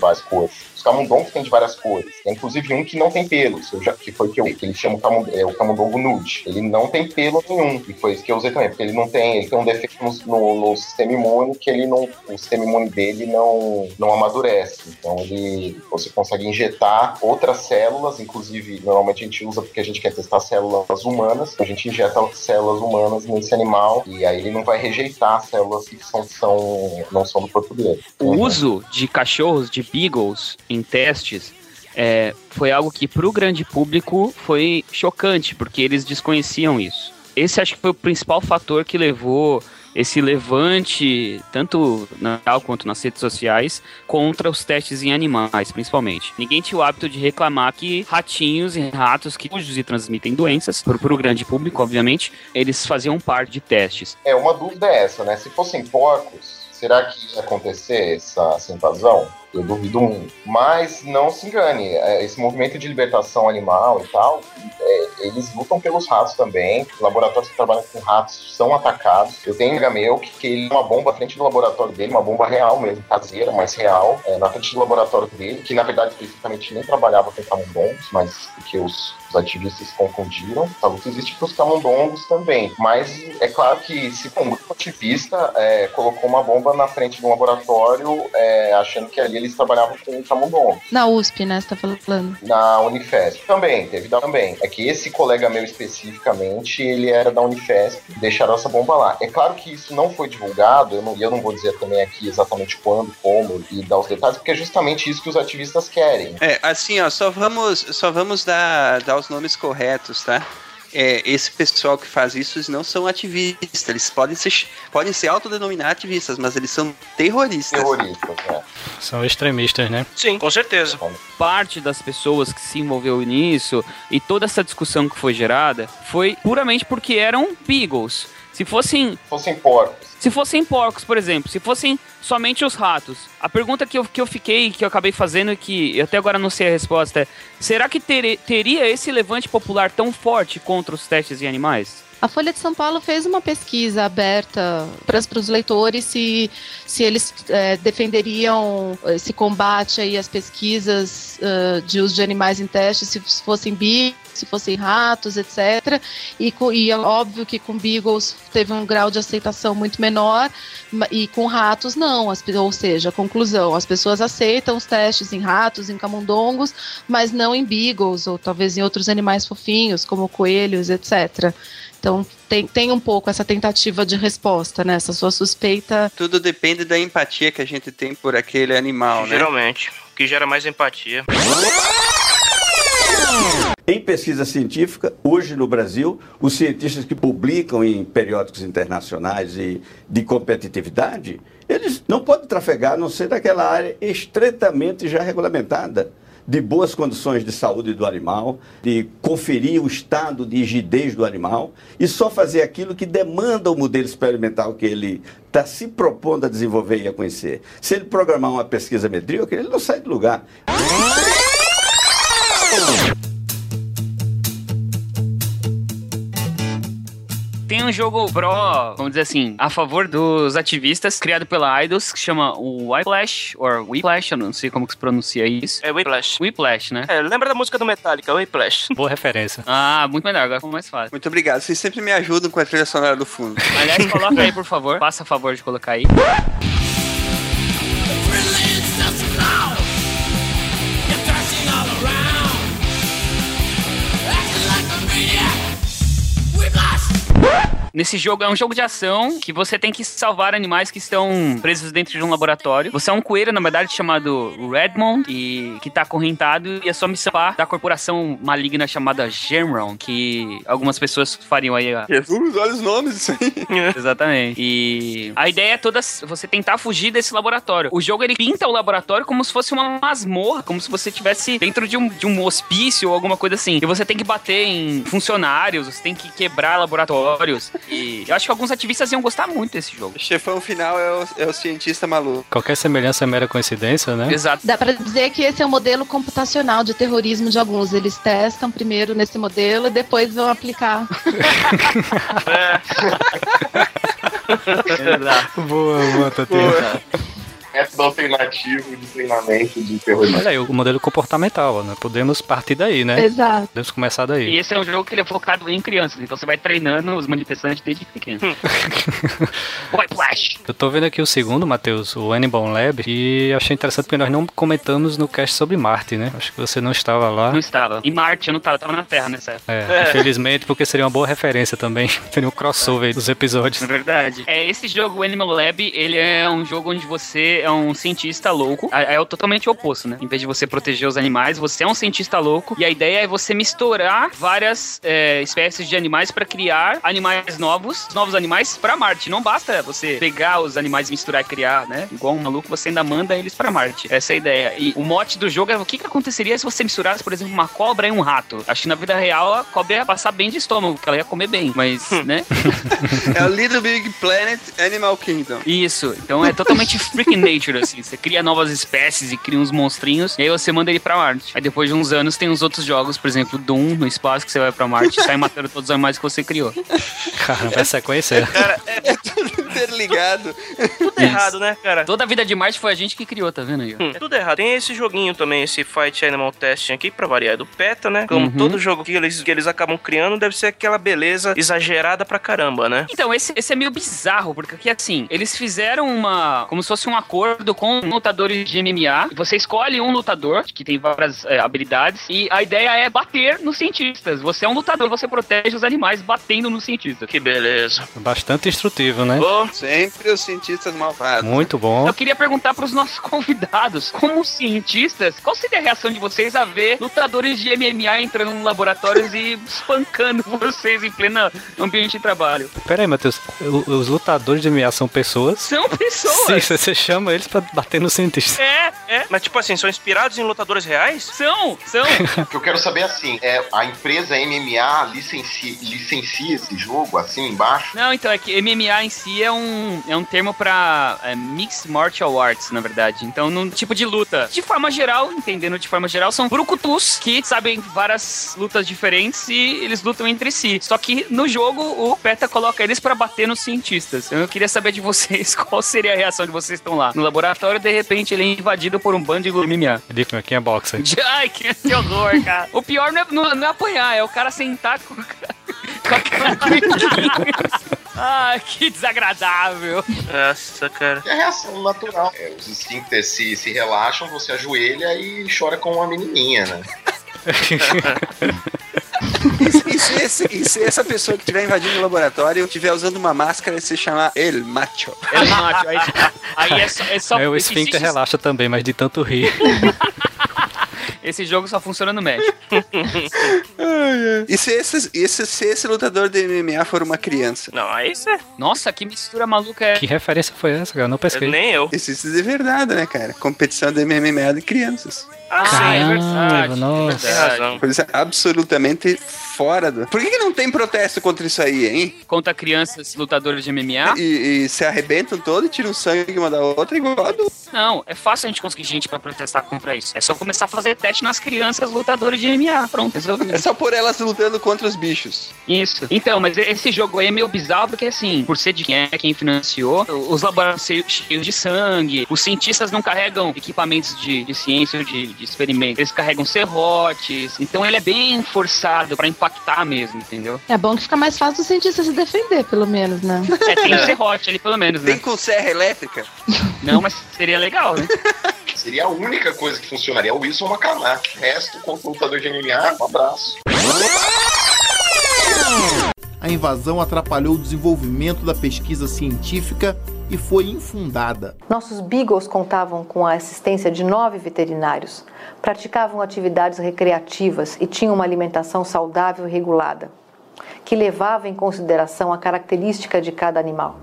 [SPEAKER 2] várias cores. Os camundongos têm de várias cores. Tem, inclusive um que não tem pelos, já, que foi que, eu, que ele chama camund, é, o camundongo nude. Ele não tem pelo nenhum, e foi isso que eu usei também, porque ele não tem, ele tem um defeito no, no, sistema imune que ele não, o sistema imune dele não, não amadurece. Então ele, você consegue injetar outras células, inclusive normalmente a gente usa porque a gente quer testar células humanas, a gente injeta células humanas nesse animal e aí ele não vai rejeitar células que são, são não são do corpo dele.
[SPEAKER 5] O uso de cachorros, de beagles, em testes é, foi algo que para o grande público foi chocante, porque eles desconheciam isso. Esse acho que foi o principal fator que levou esse levante, tanto na real quanto nas redes sociais, contra os testes em animais, principalmente. Ninguém tinha o hábito de reclamar que ratinhos e ratos que cujos e transmitem doenças, para o grande público, obviamente, eles faziam parte de testes.
[SPEAKER 2] É, uma dúvida é essa, né? Se fossem porcos, será que ia acontecer essa, essa invasão? Eu duvido muito. Mas não se engane, é, esse movimento de libertação animal e tal, é, eles lutam pelos ratos também. Laboratórios que trabalham com ratos são atacados. Eu tenho um meu que, que ele tem uma bomba à frente do laboratório dele, uma bomba real mesmo, caseira, mas real, é, na frente do laboratório dele, que na verdade especificamente nem trabalhava com camundongos, mas que os os ativistas confundiram. A luta existe para os camundongos também. Mas é claro que se um grupo ativista é, colocou uma bomba na frente de um laboratório, é, achando que ali eles trabalhavam com camundongos.
[SPEAKER 3] Na USP, né? Você tá falando.
[SPEAKER 2] Na Unifesp. Também, teve também. É que esse colega meu especificamente, ele era da Unifesp, deixaram essa bomba lá. É claro que isso não foi divulgado, eu não, eu não vou dizer também aqui exatamente quando, como e dar os detalhes, porque é justamente isso que os ativistas querem.
[SPEAKER 1] É, assim, ó, só vamos, só vamos dar, dar os nomes corretos, tá? É, esse pessoal que faz isso eles não são ativistas, eles podem ser, podem ser autodenominar ativistas, mas eles são terroristas.
[SPEAKER 2] Terroristas, é.
[SPEAKER 4] São extremistas, né?
[SPEAKER 6] Sim, com certeza.
[SPEAKER 5] Parte das pessoas que se envolveu nisso e toda essa discussão que foi gerada foi puramente porque eram beagles. Se fossem.
[SPEAKER 2] Fossem porcos.
[SPEAKER 5] Se fossem porcos, por exemplo, se fossem somente os ratos. A pergunta que eu, que eu fiquei, que eu acabei fazendo e que eu até agora não sei a resposta é: será que ter, teria esse levante popular tão forte contra os testes em animais?
[SPEAKER 3] A Folha de São Paulo fez uma pesquisa aberta para os leitores se, se eles é, defenderiam esse combate aí às pesquisas uh, de uso de animais em testes, se fossem bi, se fossem ratos, etc. E, e é óbvio que com beagles teve um grau de aceitação muito menor e com ratos não. As, ou seja, conclusão, as pessoas aceitam os testes em ratos, em camundongos, mas não em beagles ou talvez em outros animais fofinhos, como coelhos, etc. Então tem, tem um pouco essa tentativa de resposta, né? Essa sua suspeita.
[SPEAKER 1] Tudo depende da empatia que a gente tem por aquele animal, né?
[SPEAKER 6] Geralmente. O que gera mais empatia.
[SPEAKER 16] Em pesquisa científica, hoje no Brasil, os cientistas que publicam em periódicos internacionais e de competitividade, eles não podem trafegar a não ser daquela área estreitamente já regulamentada de boas condições de saúde do animal, de conferir o estado de rigidez do animal e só fazer aquilo que demanda o modelo experimental que ele está se propondo a desenvolver e a conhecer. Se ele programar uma pesquisa medíocre, ele não sai do lugar.
[SPEAKER 5] Tem um jogo pro, vamos dizer assim, a favor dos ativistas, criado pela Idols, que chama o Whiplash, ou Whiplash, eu não sei como que se pronuncia isso.
[SPEAKER 6] É Whiplash.
[SPEAKER 5] Whiplash, né?
[SPEAKER 6] É, lembra da música do Metallica, Whiplash.
[SPEAKER 4] Boa referência.
[SPEAKER 5] Ah, muito melhor, agora ficou mais fácil.
[SPEAKER 1] Muito obrigado, vocês sempre me ajudam com a trilha sonora do fundo.
[SPEAKER 5] Aliás, coloca aí, por favor. Faça a favor de colocar aí. Nesse jogo é um jogo de ação que você tem que salvar animais que estão presos dentro de um laboratório. Você é um coelho, na verdade, chamado Redmond, e que tá acorrentado, e a sua missão é da corporação maligna chamada Gemron, que algumas pessoas fariam aí. ó.
[SPEAKER 1] Jesus, olha os nomes disso aí.
[SPEAKER 5] Exatamente. E a ideia é toda você tentar fugir desse laboratório. O jogo ele pinta o laboratório como se fosse uma masmorra, como se você estivesse dentro de um, de um hospício ou alguma coisa assim. E você tem que bater em funcionários, você tem que quebrar laboratórios. E eu acho que alguns ativistas iam gostar muito desse jogo.
[SPEAKER 1] O chefão final é o, é o cientista maluco.
[SPEAKER 4] Qualquer semelhança é mera coincidência, né?
[SPEAKER 5] Exato.
[SPEAKER 3] Dá pra dizer que esse é o modelo computacional de terrorismo de alguns. Eles testam primeiro nesse modelo e depois vão aplicar.
[SPEAKER 4] boa, boa, Tatiana.
[SPEAKER 2] Método alternativo de treinamento de terrorismo.
[SPEAKER 4] Olha aí, o modelo comportamental, né? Podemos partir daí, né?
[SPEAKER 3] Exato.
[SPEAKER 4] Podemos começar daí.
[SPEAKER 5] E esse é um jogo que ele é focado em crianças, então você vai treinando os manifestantes desde pequeno. Whiplash!
[SPEAKER 4] Eu tô vendo aqui o segundo, Matheus, o Animal Lab, e achei interessante porque nós não comentamos no cast sobre Marte, né? Acho que você não estava lá.
[SPEAKER 5] Não estava. Em Marte eu não estava, eu estava na Terra nessa época.
[SPEAKER 4] É, infelizmente, porque seria uma boa referência também. Seria um crossover dos episódios.
[SPEAKER 5] É verdade. É, esse jogo, o Animal Lab, ele é um jogo onde você é um cientista louco. É, é o totalmente oposto, né? Em vez de você proteger os animais, você é um cientista louco. E a ideia é você misturar várias é, espécies de animais para criar animais novos, novos animais para Marte. Não basta você pegar os animais, misturar e criar, né? Igual um maluco, você ainda manda eles para Marte. Essa é a ideia. E o mote do jogo é o que, que aconteceria se você misturasse, por exemplo, uma cobra e um rato. Acho que na vida real a cobra ia passar bem de estômago, porque ela ia comer bem. Mas, né?
[SPEAKER 1] É o Little Big Planet Animal Kingdom.
[SPEAKER 5] Isso. Então é totalmente freaking Nature, assim. Você cria novas espécies e cria uns monstrinhos, e aí você manda ele pra Marte. Aí depois de uns anos tem os outros jogos, por exemplo, Doom no espaço, que você vai pra Marte e sai matando todos os animais que você criou.
[SPEAKER 4] Caramba, é sequência.
[SPEAKER 6] Cara, é
[SPEAKER 1] tudo interligado.
[SPEAKER 6] tudo errado, né, cara?
[SPEAKER 5] Toda a vida de Marte foi a gente que criou, tá vendo aí?
[SPEAKER 6] Hum, é tudo errado. Tem esse joguinho também, esse Fight Animal Testing aqui, pra variar, é do PETA, né? Como
[SPEAKER 5] Uhum.
[SPEAKER 6] todo jogo que eles, que eles acabam criando, deve ser aquela beleza exagerada pra caramba, né?
[SPEAKER 5] Então, esse, esse é meio bizarro, porque aqui, assim, eles fizeram uma. como se fosse um acordo com lutadores de MMA. Você escolhe um lutador, que tem várias é, habilidades, e a ideia é bater nos cientistas. Você é um lutador, você protege os animais batendo nos cientistas.
[SPEAKER 6] Que beleza.
[SPEAKER 4] Bastante instrutivo, né?
[SPEAKER 1] Sempre os cientistas malvados.
[SPEAKER 4] Muito bom.
[SPEAKER 5] Eu queria perguntar para os nossos convidados, como cientistas, qual seria a reação de vocês a ver lutadores de MMA entrando em laboratórios e espancando vocês em pleno ambiente de trabalho?
[SPEAKER 4] Pera aí, Matheus. Os lutadores de MMA são pessoas?
[SPEAKER 5] São pessoas!
[SPEAKER 4] Sim, você- chama eles pra bater no cientista.
[SPEAKER 6] É, é. Mas tipo assim, são inspirados em lutadores reais?
[SPEAKER 5] São, são.
[SPEAKER 2] O que eu quero saber assim, é a empresa MMA licencia, licencia esse jogo assim embaixo?
[SPEAKER 5] Não, então é que MMA em si é um, é um termo pra é, Mixed Martial Arts, na verdade. Então, num tipo de luta. De forma geral, entendendo de forma geral, são brucutus que sabem várias lutas diferentes e eles lutam entre si. Só que no jogo, o PETA coloca eles pra bater nos cientistas. Eu queria saber de vocês qual seria a reação de vocês que estão lá. No laboratório, de repente, ele é invadido por um bando de MMA.
[SPEAKER 4] Ele quem é boxer.
[SPEAKER 5] Ai, que, que horror, cara. O pior não é, não, não é apanhar, é o cara sentar com, com aquela Ah, que desagradável.
[SPEAKER 6] Nossa, cara.
[SPEAKER 2] É a reação natural. É, os esfíncteres se, se relaxam, você ajoelha e chora com uma menininha, né?
[SPEAKER 1] E se, esse- e se essa pessoa que estiver invadindo o laboratório estiver usando uma máscara e se chamar El Macho?
[SPEAKER 5] El Macho. Aí, aí é só. É só
[SPEAKER 4] É, o
[SPEAKER 5] existe-
[SPEAKER 4] esfíncter relaxa também, mas de tanto rir.
[SPEAKER 5] Esse jogo só funciona no México.
[SPEAKER 1] E se esse, esse, se esse lutador de MMA for uma criança?
[SPEAKER 6] Não, aí isso é.
[SPEAKER 5] Nossa, que mistura maluca é.
[SPEAKER 4] Que referência foi essa, cara? Eu não pesquei.
[SPEAKER 6] Nem eu.
[SPEAKER 1] Existe de verdade, né, cara? Competição de MMA de crianças.
[SPEAKER 6] Ah, sim, é verdade.
[SPEAKER 4] nossa.
[SPEAKER 6] Tem razão.
[SPEAKER 1] Coisa absolutamente fora do. Por que, que não tem protesto contra isso aí, hein?
[SPEAKER 5] Contra crianças lutadores de MMA?
[SPEAKER 1] E, e se arrebentam todo e tiram sangue uma da outra igual a do.
[SPEAKER 5] Não, é fácil a gente conseguir gente pra protestar contra isso. É só começar a fazer teste nas crianças lutadoras de MMA. Pronto, resolvido.
[SPEAKER 1] É só por elas lutando contra os bichos.
[SPEAKER 5] Isso. Então, mas esse jogo aí é meio bizarro porque, assim, por ser de quem é quem financiou, os laboratórios cheios de sangue, os cientistas não carregam equipamentos de, de ciência ou de, de experimento, eles carregam serrotes. Então ele é bem forçado pra impactar mesmo, entendeu?
[SPEAKER 3] É bom que fica mais fácil do cientista se defender, pelo menos, né?
[SPEAKER 5] É, tem um serrote ali pelo menos,
[SPEAKER 1] Tem
[SPEAKER 5] né?
[SPEAKER 1] com serra elétrica?
[SPEAKER 5] Não, mas seria legal, né?
[SPEAKER 2] Seria a única coisa que funcionaria. O Wilson. O resto, contra o lutador de MMA, um abraço.
[SPEAKER 13] A invasão atrapalhou o desenvolvimento da pesquisa científica e foi infundada.
[SPEAKER 10] Nossos Beagles contavam com a assistência de nove veterinários, praticavam atividades recreativas e tinham uma alimentação saudável e regulada, que levava em consideração a característica de cada animal.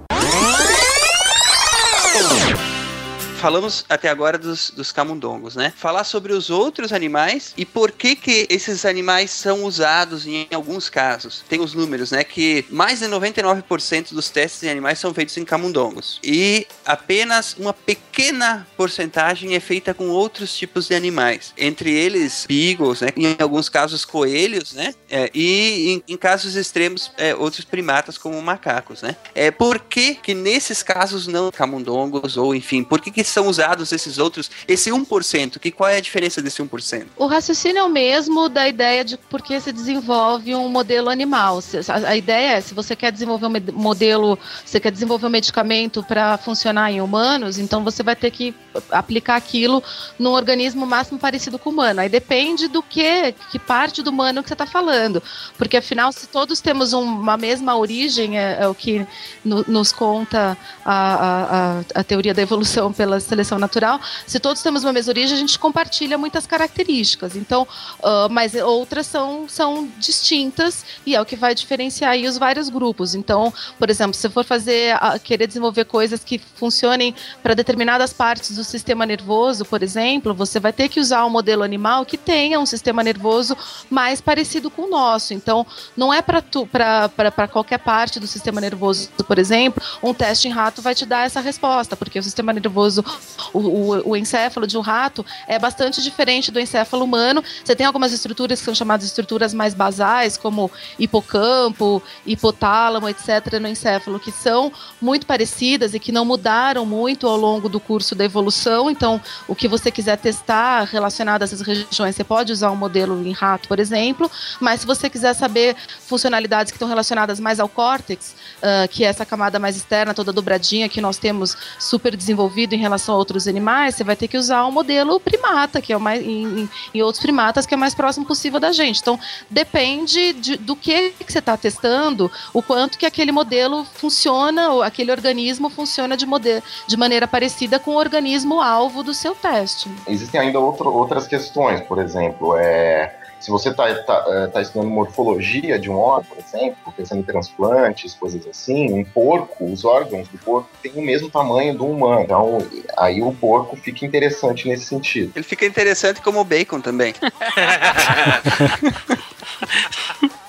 [SPEAKER 1] Falamos até agora dos, dos camundongos, né? Falar sobre os outros animais e por que que esses animais são usados em alguns casos. Tem os números, né? Que mais de 99% dos testes em animais são feitos em camundongos. E apenas uma pequena porcentagem é feita com outros tipos de animais. Entre eles, beagles, né? Em alguns casos, coelhos, né? É, e em, em casos extremos, é, outros primatas como macacos, né? É, por que que nesses casos não camundongos ou enfim, por que que são usados esses outros, esse 1%? Que qual é a diferença desse 1%?
[SPEAKER 3] O raciocínio é o mesmo da ideia de por que se desenvolve um modelo animal. A ideia é, se você quer desenvolver um modelo, você quer desenvolver um medicamento para funcionar em humanos, então você vai ter que aplicar aquilo num organismo máximo parecido com o humano. Aí depende do que, que parte do humano que você está falando. Porque afinal, se todos temos um- uma mesma origem, é, é o que no- nos conta a, a, a, a teoria da evolução pela seleção natural, se todos temos uma mesma origem, a gente compartilha muitas características. Então, ah, mas outras são, são distintas e é o que vai diferenciar aí os vários grupos. Então, por exemplo, se for fazer, ah, querer desenvolver coisas que funcionem para determinadas partes do sistema nervoso, por exemplo, você vai ter que usar um modelo animal que tenha um sistema nervoso mais parecido com o nosso. Então, não é para qualquer parte do sistema nervoso, por exemplo, um teste em rato vai te dar essa resposta, porque o sistema nervoso o, o, o, encéfalo de um rato é bastante diferente do encéfalo humano. Você tem algumas estruturas que são chamadas estruturas mais basais, como hipocampo, hipotálamo, etc., no encéfalo, que são muito parecidas e que não mudaram muito ao longo do curso da evolução. Então, o que você quiser testar relacionado a essas regiões, você pode usar um modelo em rato, por exemplo, mas se você quiser saber funcionalidades que estão relacionadas mais ao córtex, uh, que é essa camada mais externa, toda dobradinha, que nós temos super desenvolvido em relação a outros animais, você vai ter que usar um modelo primata, que é o mais em, em outros primatas, que é o mais próximo possível da gente. Então, depende de, do que, que você está testando, o quanto que aquele modelo funciona, ou aquele organismo funciona de, modelo, de maneira parecida com o organismo alvo do seu teste.
[SPEAKER 2] Existem ainda outro, outras questões, por exemplo, é se você está tá, é, tá estudando morfologia de um órgão, por exemplo, pensando em transplantes, coisas assim, um porco, os órgãos do porco têm o mesmo tamanho do humano. Então, aí o porco fica interessante nesse sentido.
[SPEAKER 1] Ele fica interessante como o bacon também.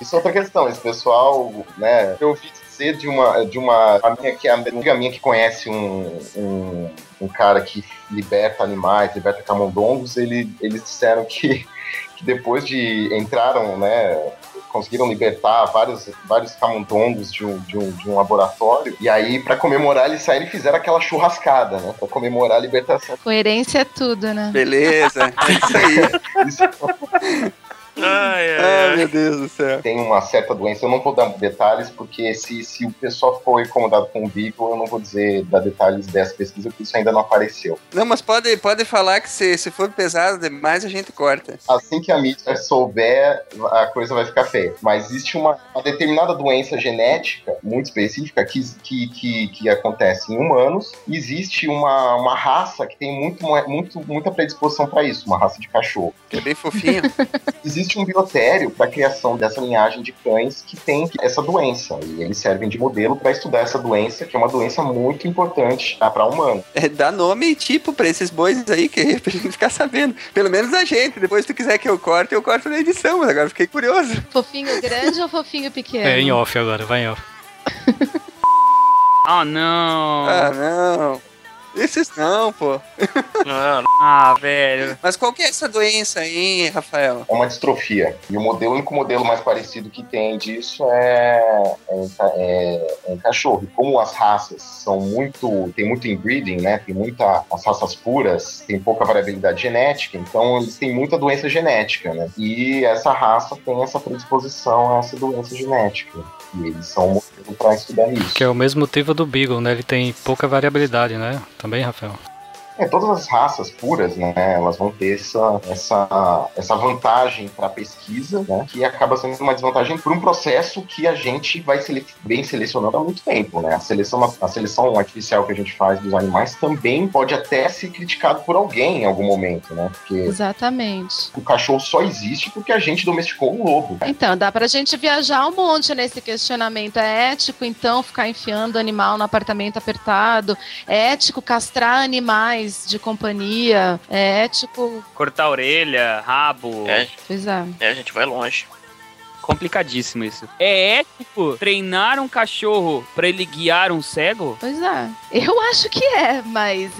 [SPEAKER 2] Isso é outra questão. Esse pessoal, né, eu ouvi dizer de uma, de uma amiga que, amiga minha que conhece um, um, um cara que liberta animais, liberta camundongos, ele, eles disseram que que depois de entraram, né, conseguiram libertar vários, vários camundongos de um, de, um, de um laboratório. E aí, para comemorar, eles saíram e fizeram aquela churrascada, né? Pra comemorar a libertação.
[SPEAKER 3] Coerência é tudo, né?
[SPEAKER 1] Beleza, é isso aí. isso... Ai, ai, ai, meu Deus do céu.
[SPEAKER 2] Tem uma certa doença, eu não vou dar detalhes, porque se, se o pessoal ficou incomodado com o Beagle, eu não vou dizer dar detalhes dessa pesquisa, porque isso ainda não apareceu.
[SPEAKER 1] Não, mas pode, pode falar que se, se for pesado demais, a gente corta.
[SPEAKER 2] Assim que a mídia souber, a coisa vai ficar feia. Mas existe uma, uma determinada doença genética muito específica que, que, que, que acontece em humanos. Existe uma, uma raça que tem muito, muito, muita predisposição para isso, uma raça de cachorro.
[SPEAKER 1] Que é bem fofinho.
[SPEAKER 2] existe existe um biotério para a criação dessa linhagem de cães que tem essa doença. E eles servem de modelo para estudar essa doença, que é uma doença muito importante tá, para humano.
[SPEAKER 1] É, dá nome e tipo para esses bois aí, que é pra gente ficar sabendo. Pelo menos a gente. Depois, se tu quiser que eu corte, eu corto na edição, mas agora fiquei curioso.
[SPEAKER 3] Fofinho grande ou fofinho pequeno?
[SPEAKER 4] É em off agora, vai em off.
[SPEAKER 5] oh, não.
[SPEAKER 1] Ah, não. Esses não, pô.
[SPEAKER 5] Não. Ah, velho.
[SPEAKER 1] Mas qual que é essa doença aí, Rafael?
[SPEAKER 2] É uma distrofia. E o modelo, o único modelo mais parecido que tem disso é, é, é, é em cachorro. E como as raças são muito. tem muito inbreeding, né? Tem muita. As raças puras tem pouca variabilidade genética, então eles têm muita doença genética, né? E essa raça tem essa predisposição a essa doença genética. E eles são um motivo para estudar isso.
[SPEAKER 4] Que é o mesmo motivo do Beagle, né? Ele tem pouca variabilidade, né? também, Rafael?
[SPEAKER 2] É, todas as raças puras, né, elas vão ter essa, essa, essa vantagem para a pesquisa, né, que acaba sendo uma desvantagem por um processo que a gente vai sele bem selecionando há muito tempo, né. A seleção, a seleção artificial que a gente faz dos animais também pode até ser criticado por alguém em algum momento, né, porque
[SPEAKER 3] Exatamente.
[SPEAKER 2] o cachorro só existe porque a gente domesticou o lobo.
[SPEAKER 3] Né? Então, dá pra gente viajar um monte nesse questionamento. É ético, então, ficar enfiando animal no apartamento apertado? É ético castrar animais de companhia. É ético.
[SPEAKER 5] Cortar a orelha, rabo.
[SPEAKER 3] É. Pois é.
[SPEAKER 6] É, a gente vai longe.
[SPEAKER 5] Complicadíssimo isso. É ético treinar um cachorro para ele guiar um cego?
[SPEAKER 3] Pois é. Eu acho que é, mas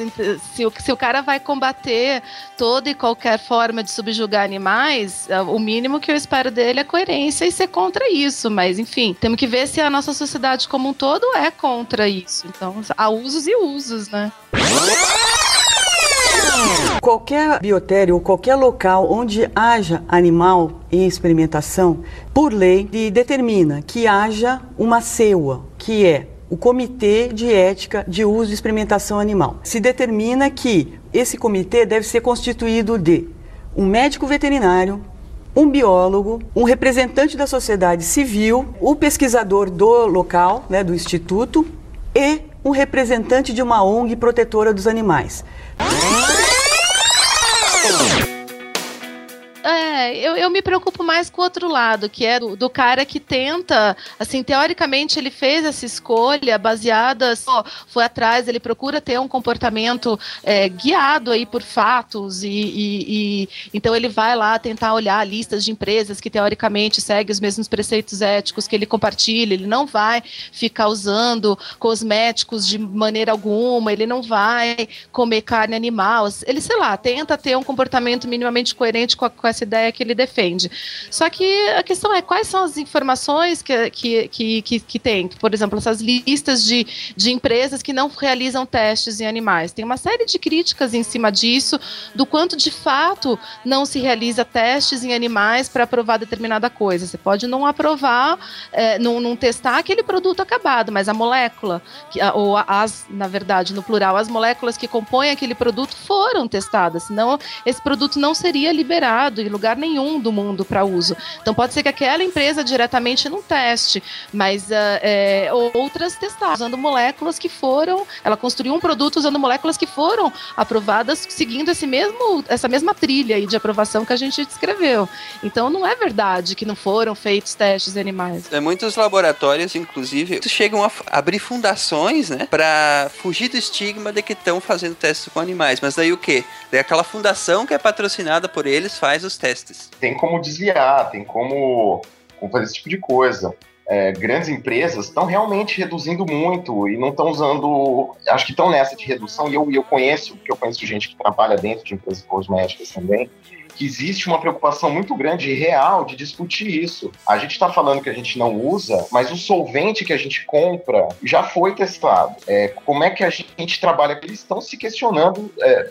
[SPEAKER 3] se o, se o cara vai combater toda e qualquer forma de subjugar animais, é, o mínimo que eu espero dele é coerência e ser contra isso. Mas, enfim, temos que ver se a nossa sociedade como um todo é contra isso. Então, há usos e usos, né?
[SPEAKER 17] Qualquer biotério ou qualquer local onde haja animal em experimentação, por lei, determina que haja uma CEUA, que é o Comitê de Ética de Uso e Experimentação Animal. Se determina que esse comitê deve ser constituído de um médico veterinário, um biólogo, um representante da sociedade civil, o pesquisador do local, né, do instituto, e um representante de uma ONG protetora dos animais.
[SPEAKER 3] É, É, eu, eu me preocupo mais com o outro lado, que é do, do cara que tenta, assim, teoricamente ele fez essa escolha baseada, só foi atrás, ele procura ter um comportamento é, guiado aí por fatos e, e, e, então ele vai lá tentar olhar listas de empresas que teoricamente seguem os mesmos preceitos éticos que ele compartilha, ele não vai ficar usando cosméticos de maneira alguma, ele não vai comer carne animal, ele, sei lá, tenta ter um comportamento minimamente coerente com, a, com essa ideia que ele defende. Só que a questão é quais são as informações que, que, que, que, que tem, por exemplo, essas listas de, de empresas que não realizam testes em animais. Tem uma série de críticas em cima disso, do quanto de fato não se realiza testes em animais para aprovar determinada coisa. Você pode não aprovar, é, não, não testar aquele produto acabado, mas a molécula, ou as, na verdade, no plural, as moléculas que compõem aquele produto foram testadas, senão esse produto não seria liberado em lugar nenhum do mundo para uso. Então pode ser que aquela empresa diretamente não teste, mas uh, é, outras testaram usando moléculas que foram, ela construiu um produto usando moléculas que foram aprovadas seguindo esse mesmo, essa mesma trilha aí de aprovação que a gente descreveu. Então não é verdade que não foram feitos testes em animais.
[SPEAKER 1] É, muitos laboratórios, inclusive, chegam a abrir fundações, né, para fugir do estigma de que estão fazendo testes com animais. Mas daí o quê? Daí aquela fundação que é patrocinada por eles faz os testes.
[SPEAKER 2] Tem como desviar, tem como, como fazer esse tipo de coisa. É, grandes empresas estão realmente reduzindo muito e não estão usando. Acho que estão nessa de redução, e eu, eu conheço, porque eu conheço gente que trabalha dentro de empresas cosméticas também, que existe uma preocupação muito grande e real de discutir isso. A gente está falando que a gente não usa, mas o solvente que a gente compra já foi testado. É, como é que a gente trabalha? Eles estão se questionando. É,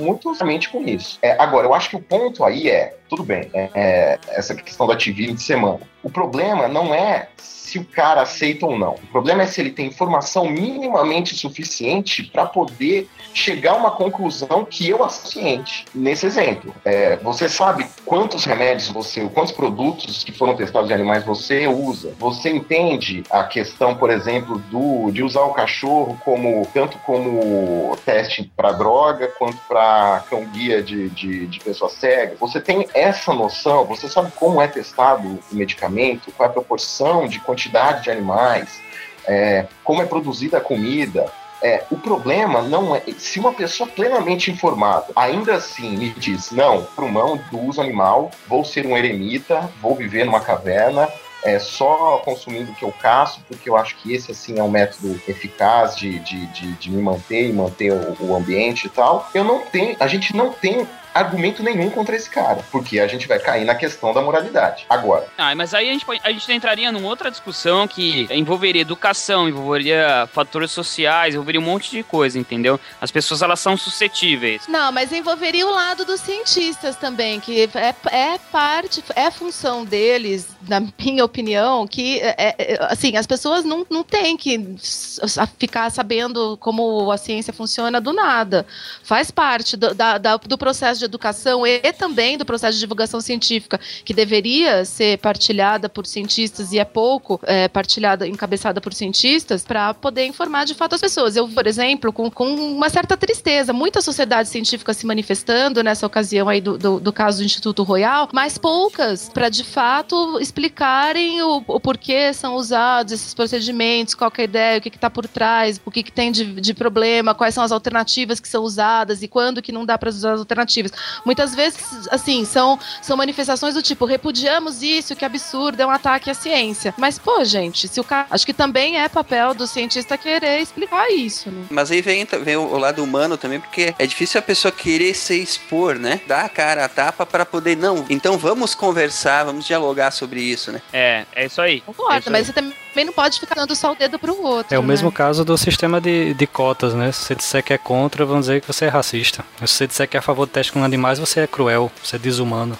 [SPEAKER 2] muito somente com isso. É, agora, eu acho que o ponto aí é, tudo bem, é, é, essa questão do ativismo de semana. O problema não é se o cara aceita ou não. O problema é se ele tem informação minimamente suficiente para poder chegar a uma conclusão que eu ciente. Nesse exemplo, é, você sabe quantos remédios você, quantos produtos que foram testados em animais você usa. Você entende a questão, por exemplo, do de usar o cachorro como tanto como teste para droga quanto para cão guia de, de, de pessoa cega. Você tem essa noção. Você sabe como é testado o medicamento, qual é a proporção de quantidade de animais, é, como é produzida a comida. É, o problema não é se uma pessoa plenamente informada ainda assim me diz não, pro mão do uso animal, vou ser um eremita, vou viver numa caverna, é, só consumindo o que eu caço, porque eu acho que esse assim é um método eficaz de, de, de, de me manter e manter o, o, ambiente e tal. Eu não tenho, a gente não tem argumento nenhum contra esse cara, porque a gente vai cair na questão da moralidade. Agora.
[SPEAKER 5] Ah, mas aí a gente, a gente entraria numa outra discussão que envolveria educação, envolveria fatores sociais, envolveria um monte de coisa, entendeu? As pessoas elas são suscetíveis.
[SPEAKER 3] Não, mas envolveria o lado dos cientistas também, que é, é parte, é função deles, na minha opinião, que é, é, assim, as pessoas não, não têm que ficar sabendo como a ciência funciona do nada. Faz parte do, da, da, do processo de educação e também do processo de divulgação científica, que deveria ser partilhada por cientistas e é pouco é, partilhada, encabeçada por cientistas, para poder informar de fato as pessoas. Eu, por exemplo, com, com uma certa tristeza, muita sociedade científica se manifestando nessa ocasião aí do, do, do caso do Instituto Royal, mas poucas para de fato explicarem o, o, porquê são usados esses procedimentos, qual é a ideia, o que está por trás, o que, que tem de, de problema, quais são as alternativas que são usadas e quando que não dá para usar as alternativas. Muitas vezes, assim, são, são manifestações do tipo, repudiamos isso, que absurdo, é um ataque à ciência. Mas, pô, gente, se o cara. Acho que também é papel do cientista querer explicar isso, né?
[SPEAKER 1] Mas aí vem, vem o, lado humano também, porque é difícil a pessoa querer se expor, né? Dar a cara a tapa para poder, não, então vamos conversar, vamos dialogar sobre isso, né?
[SPEAKER 5] É, é isso aí.
[SPEAKER 3] Concordo,
[SPEAKER 5] é isso
[SPEAKER 3] mas aí. você também não pode ficar dando só o dedo pro outro.
[SPEAKER 4] É o
[SPEAKER 3] né?
[SPEAKER 4] mesmo caso do sistema de, de cotas, né? Se você disser que é contra, vão dizer que você é racista. Se você disser que é a favor do teste com animais, você é cruel, você é desumano.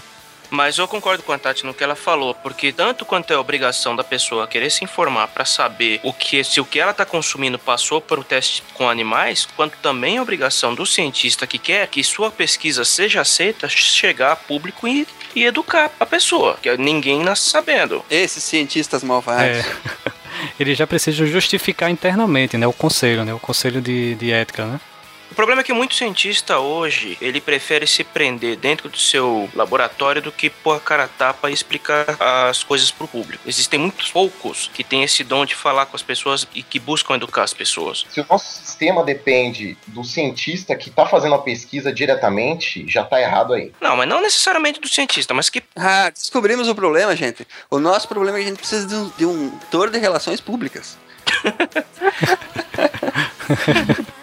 [SPEAKER 6] Mas eu concordo com a Tati no que ela falou, porque tanto quanto é obrigação da pessoa querer se informar para saber o que se o que ela está consumindo passou por o teste com animais, quanto também é obrigação do cientista que quer que sua pesquisa seja aceita chegar a público e, e educar a pessoa, que ninguém nasce sabendo.
[SPEAKER 1] Esses cientistas malvados.
[SPEAKER 4] É. Ele já precisa justificar internamente, né? O conselho, né? O conselho de, de ética, né?
[SPEAKER 6] O problema é que muito cientista hoje, ele prefere se prender dentro do seu laboratório do que pôr a cara a tapa e explicar as coisas pro público. Existem muitos poucos que têm esse dom de falar com as pessoas e que buscam educar as pessoas.
[SPEAKER 2] Se o nosso sistema depende do cientista que está fazendo a pesquisa diretamente, já está errado aí.
[SPEAKER 6] Não, mas não necessariamente do cientista, mas que.
[SPEAKER 1] Ah, descobrimos o problema, gente. O nosso problema é que a gente precisa de um, de um ator de relações públicas.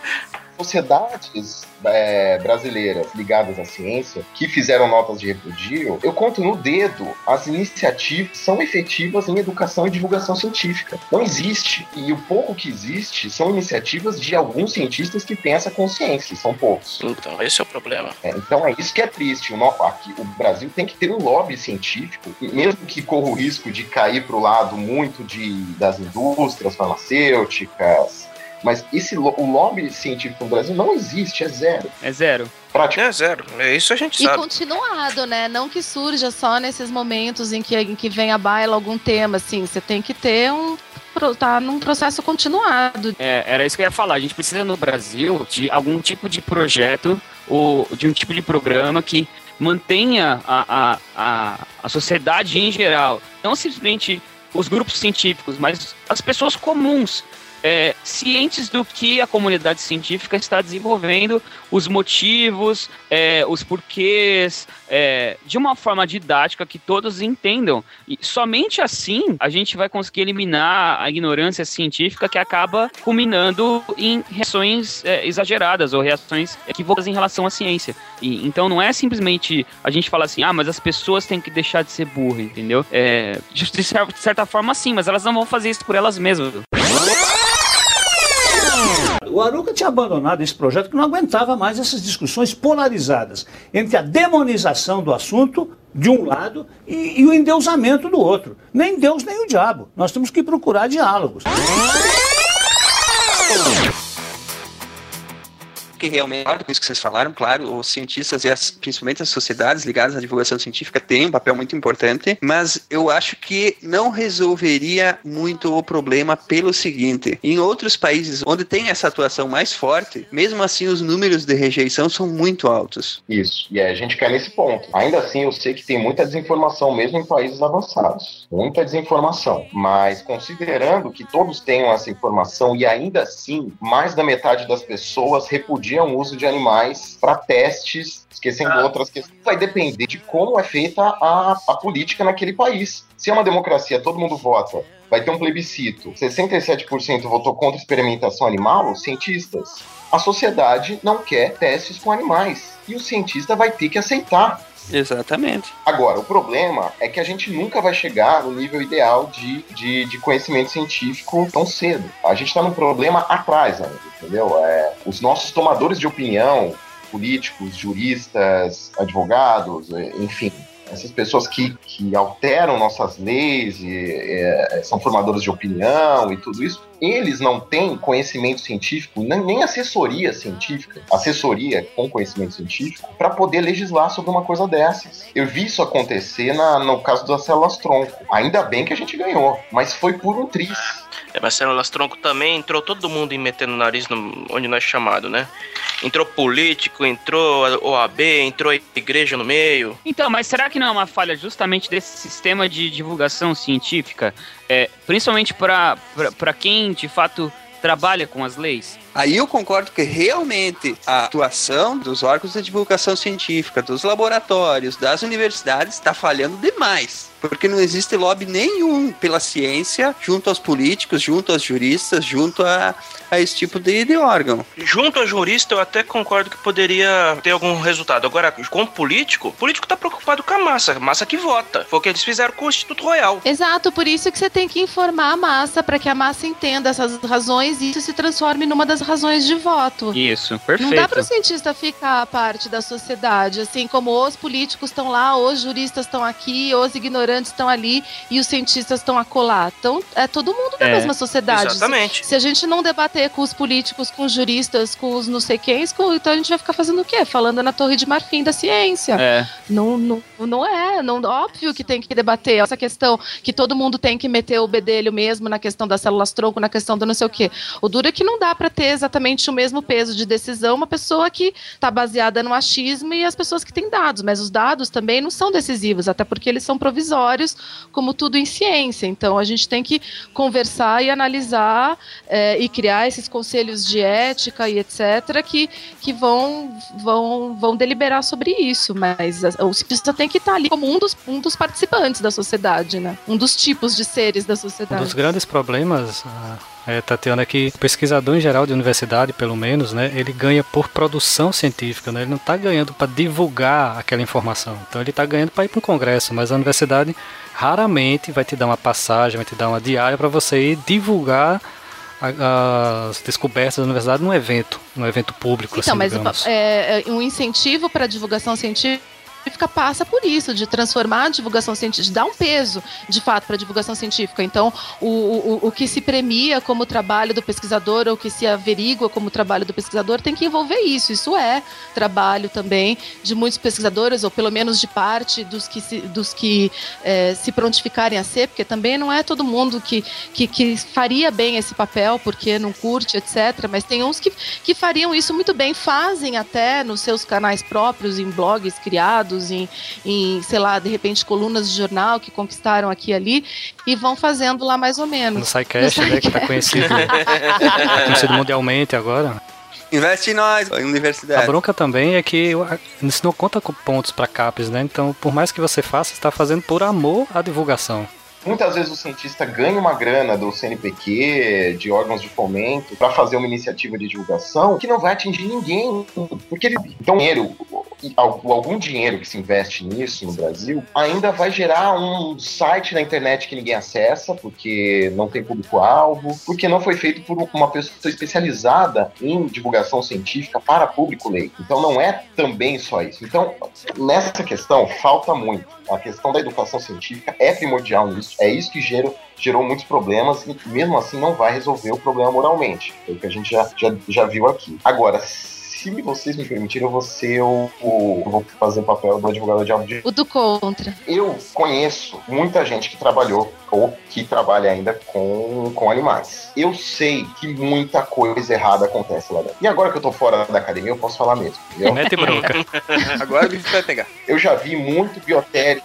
[SPEAKER 2] sociedades é, brasileiras ligadas à ciência que fizeram notas de repudio, eu conto no dedo as iniciativas que são efetivas em educação e divulgação científica. Não existe. E o pouco que existe são iniciativas de alguns cientistas que têm essa consciência, são poucos.
[SPEAKER 6] Então, esse é o problema.
[SPEAKER 2] É, então é isso que é triste. O, aqui, o Brasil tem que ter um lobby científico, mesmo que corra o risco de cair para o lado muito de, das indústrias farmacêuticas, mas esse, o lobby científico no Brasil não existe, é zero.
[SPEAKER 5] É zero.
[SPEAKER 6] Prático. É zero. É isso a gente
[SPEAKER 3] e
[SPEAKER 6] sabe.
[SPEAKER 3] E continuado, né? Não que surja só nesses momentos em que, em que vem a baila algum tema, assim. Você tem que ter um tá num processo continuado.
[SPEAKER 5] É, era isso que eu ia falar. A gente precisa no Brasil de algum tipo de projeto ou de um tipo de programa que mantenha a, a, a, a sociedade em geral, não simplesmente os grupos científicos, mas as pessoas comuns é, cientes do que a comunidade científica está desenvolvendo, os motivos, é, os porquês, é, de uma forma didática que todos entendam. E somente assim a gente vai conseguir eliminar a ignorância científica que acaba culminando em reações é, exageradas ou reações equívocas em relação à ciência. E, então não é simplesmente a gente falar assim, ah, mas as pessoas têm que deixar de ser burras, entendeu? É, de certa forma sim, mas elas não vão fazer isso por elas mesmas.
[SPEAKER 18] O Aruca tinha abandonado esse projeto que não aguentava mais essas discussões polarizadas entre a demonização do assunto de um lado e, e o endeusamento do outro. Nem Deus nem o diabo. Nós temos que procurar diálogos
[SPEAKER 1] que realmente, com isso que vocês falaram, claro, os cientistas e as, principalmente as sociedades ligadas à divulgação científica têm um papel muito importante, mas eu acho que não resolveria muito o problema pelo seguinte: em outros países onde tem essa atuação mais forte, mesmo assim os números de rejeição são muito altos.
[SPEAKER 2] Isso, e a gente cai nesse ponto. Ainda assim, eu sei que tem muita desinformação mesmo em países avançados. Muita desinformação. Mas considerando que todos tenham essa informação e ainda assim, mais da metade das pessoas repudiam o uso de animais para testes, esquecendo ah. outras questões. Vai depender de como é feita a, a política naquele país. Se é uma democracia, todo mundo vota, vai ter um plebiscito, 67% votou contra experimentação animal, cientistas. A sociedade não quer testes com animais. E o cientista vai ter que aceitar.
[SPEAKER 1] Exatamente.
[SPEAKER 2] Agora, o problema é que a gente nunca vai chegar no nível ideal de, de, de conhecimento científico tão cedo. A gente está num problema atrás ainda, entendeu? É, os nossos tomadores de opinião, políticos, juristas, advogados, enfim, essas pessoas que, que alteram nossas leis, e, é, são formadores de opinião e tudo isso, eles não têm conhecimento científico, nem, assessoria científica, assessoria com conhecimento científico, para poder legislar sobre uma coisa dessas. Eu vi isso acontecer na, no caso das células tronco. Ainda bem que a gente ganhou, mas foi por um triz.
[SPEAKER 6] É, mas células tronco também entrou todo mundo em metendo o nariz no, onde nós é chamado, né? Entrou político, entrou OAB, entrou a igreja no meio.
[SPEAKER 5] Então, mas será que não é uma falha justamente desse sistema de divulgação científica? É, principalmente para quem de fato trabalha com as leis?
[SPEAKER 1] Aí eu concordo que realmente a atuação dos órgãos de divulgação científica, dos laboratórios, das universidades está falhando demais. Porque não existe lobby nenhum pela ciência junto aos políticos, junto aos juristas, junto a, a esse tipo de, de órgão.
[SPEAKER 6] Junto a jurista, eu até concordo que poderia ter algum resultado. Agora, com o político, o político está preocupado com a massa, a massa que vota. Foi o que eles fizeram com o Instituto Royal.
[SPEAKER 3] Exato, por isso que você tem que informar a massa para que a massa entenda essas razões e isso se transforme numa das razões de voto.
[SPEAKER 5] Isso, perfeito.
[SPEAKER 3] Não dá para o cientista ficar parte da sociedade, assim como os políticos estão lá, os juristas estão aqui, os ignorantes estão ali e os cientistas estão acolá. Então, é todo mundo da é, mesma sociedade.
[SPEAKER 6] Exatamente.
[SPEAKER 3] Se, se, a gente não debater com os políticos, com os juristas, com os não sei quem, então a gente vai ficar fazendo o quê? Falando na torre de marfim da ciência.
[SPEAKER 5] É.
[SPEAKER 3] Não, não, não é. Não, óbvio que tem que debater essa questão que todo mundo tem que meter o bedelho mesmo na questão das células tronco, na questão do não sei o quê. O duro é que não dá para ter exatamente o mesmo peso de decisão uma pessoa que está baseada no achismo e as pessoas que têm dados, mas os dados também não são decisivos, até porque eles são provisórios, como tudo em ciência. Então a gente tem que conversar e analisar é, e criar esses conselhos de ética e etc. que, que vão, vão, vão deliberar sobre isso, mas o cientista tem que estar ali como um dos, um dos participantes da sociedade, né? Um dos tipos de seres da sociedade.
[SPEAKER 4] Um dos grandes problemas, é, Tatiana, é que o pesquisador em geral de universidade, pelo menos, né, ele ganha por produção científica, né? Ele não está ganhando para divulgar aquela informação. Então ele está ganhando para ir para um congresso, mas a universidade raramente vai te dar uma passagem, vai te dar uma diária para você ir divulgar as descobertas da universidade num evento, num evento público.
[SPEAKER 3] Então,
[SPEAKER 4] assim,
[SPEAKER 3] mas é, um incentivo para a divulgação científica científica passa por isso, de transformar a divulgação científica, de dar um peso, de fato, para a divulgação científica. Então, o, o, o que se premia como trabalho do pesquisador, ou o que se averigua como trabalho do pesquisador, tem que envolver isso. Isso é trabalho também de muitos pesquisadores, ou pelo menos de parte dos que se, dos que, é, se prontificarem a ser, porque também não é todo mundo que, que, que faria bem esse papel, porque não curte, etc. Mas tem uns que, que fariam isso muito bem, fazem até nos seus canais próprios, em blogs criados em, em, sei lá, de repente colunas de jornal que conquistaram aqui e ali e vão fazendo lá mais ou menos.
[SPEAKER 4] No SciCast, né, que está conhecido, tá conhecido mundialmente agora.
[SPEAKER 1] Investe em nós, universidade.
[SPEAKER 4] A bronca também é que isso não conta com pontos para CAPES, né? Então, por mais que você faça, você está fazendo por amor à divulgação.
[SPEAKER 2] Muitas vezes o cientista ganha uma grana do CNPq, de órgãos de fomento, para fazer uma iniciativa de divulgação que não vai atingir ninguém. Porque ele. Então, dinheiro, algum dinheiro que se investe nisso no Brasil ainda vai gerar um site na internet que ninguém acessa, porque não tem público-alvo, porque não foi feito por uma pessoa especializada em divulgação científica para público leigo. Então, não é também só isso. Então, nessa questão, falta muito. A questão da educação científica é primordial nisso é isso que gerou, gerou muitos problemas e mesmo assim não vai resolver o problema moralmente. É o que a gente já, já, já viu aqui. Agora, se vocês me permitirem, eu vou ser o, o eu vou fazer o papel do advogado de
[SPEAKER 3] O do contra.
[SPEAKER 2] Eu conheço muita gente que trabalhou ou que trabalha ainda com, com animais. Eu sei que muita coisa errada acontece lá dentro. E agora que eu tô fora da academia, eu posso falar mesmo. Entendeu?
[SPEAKER 4] Mete bronca.
[SPEAKER 1] agora o bicho vai pegar.
[SPEAKER 2] Eu já vi muito biotério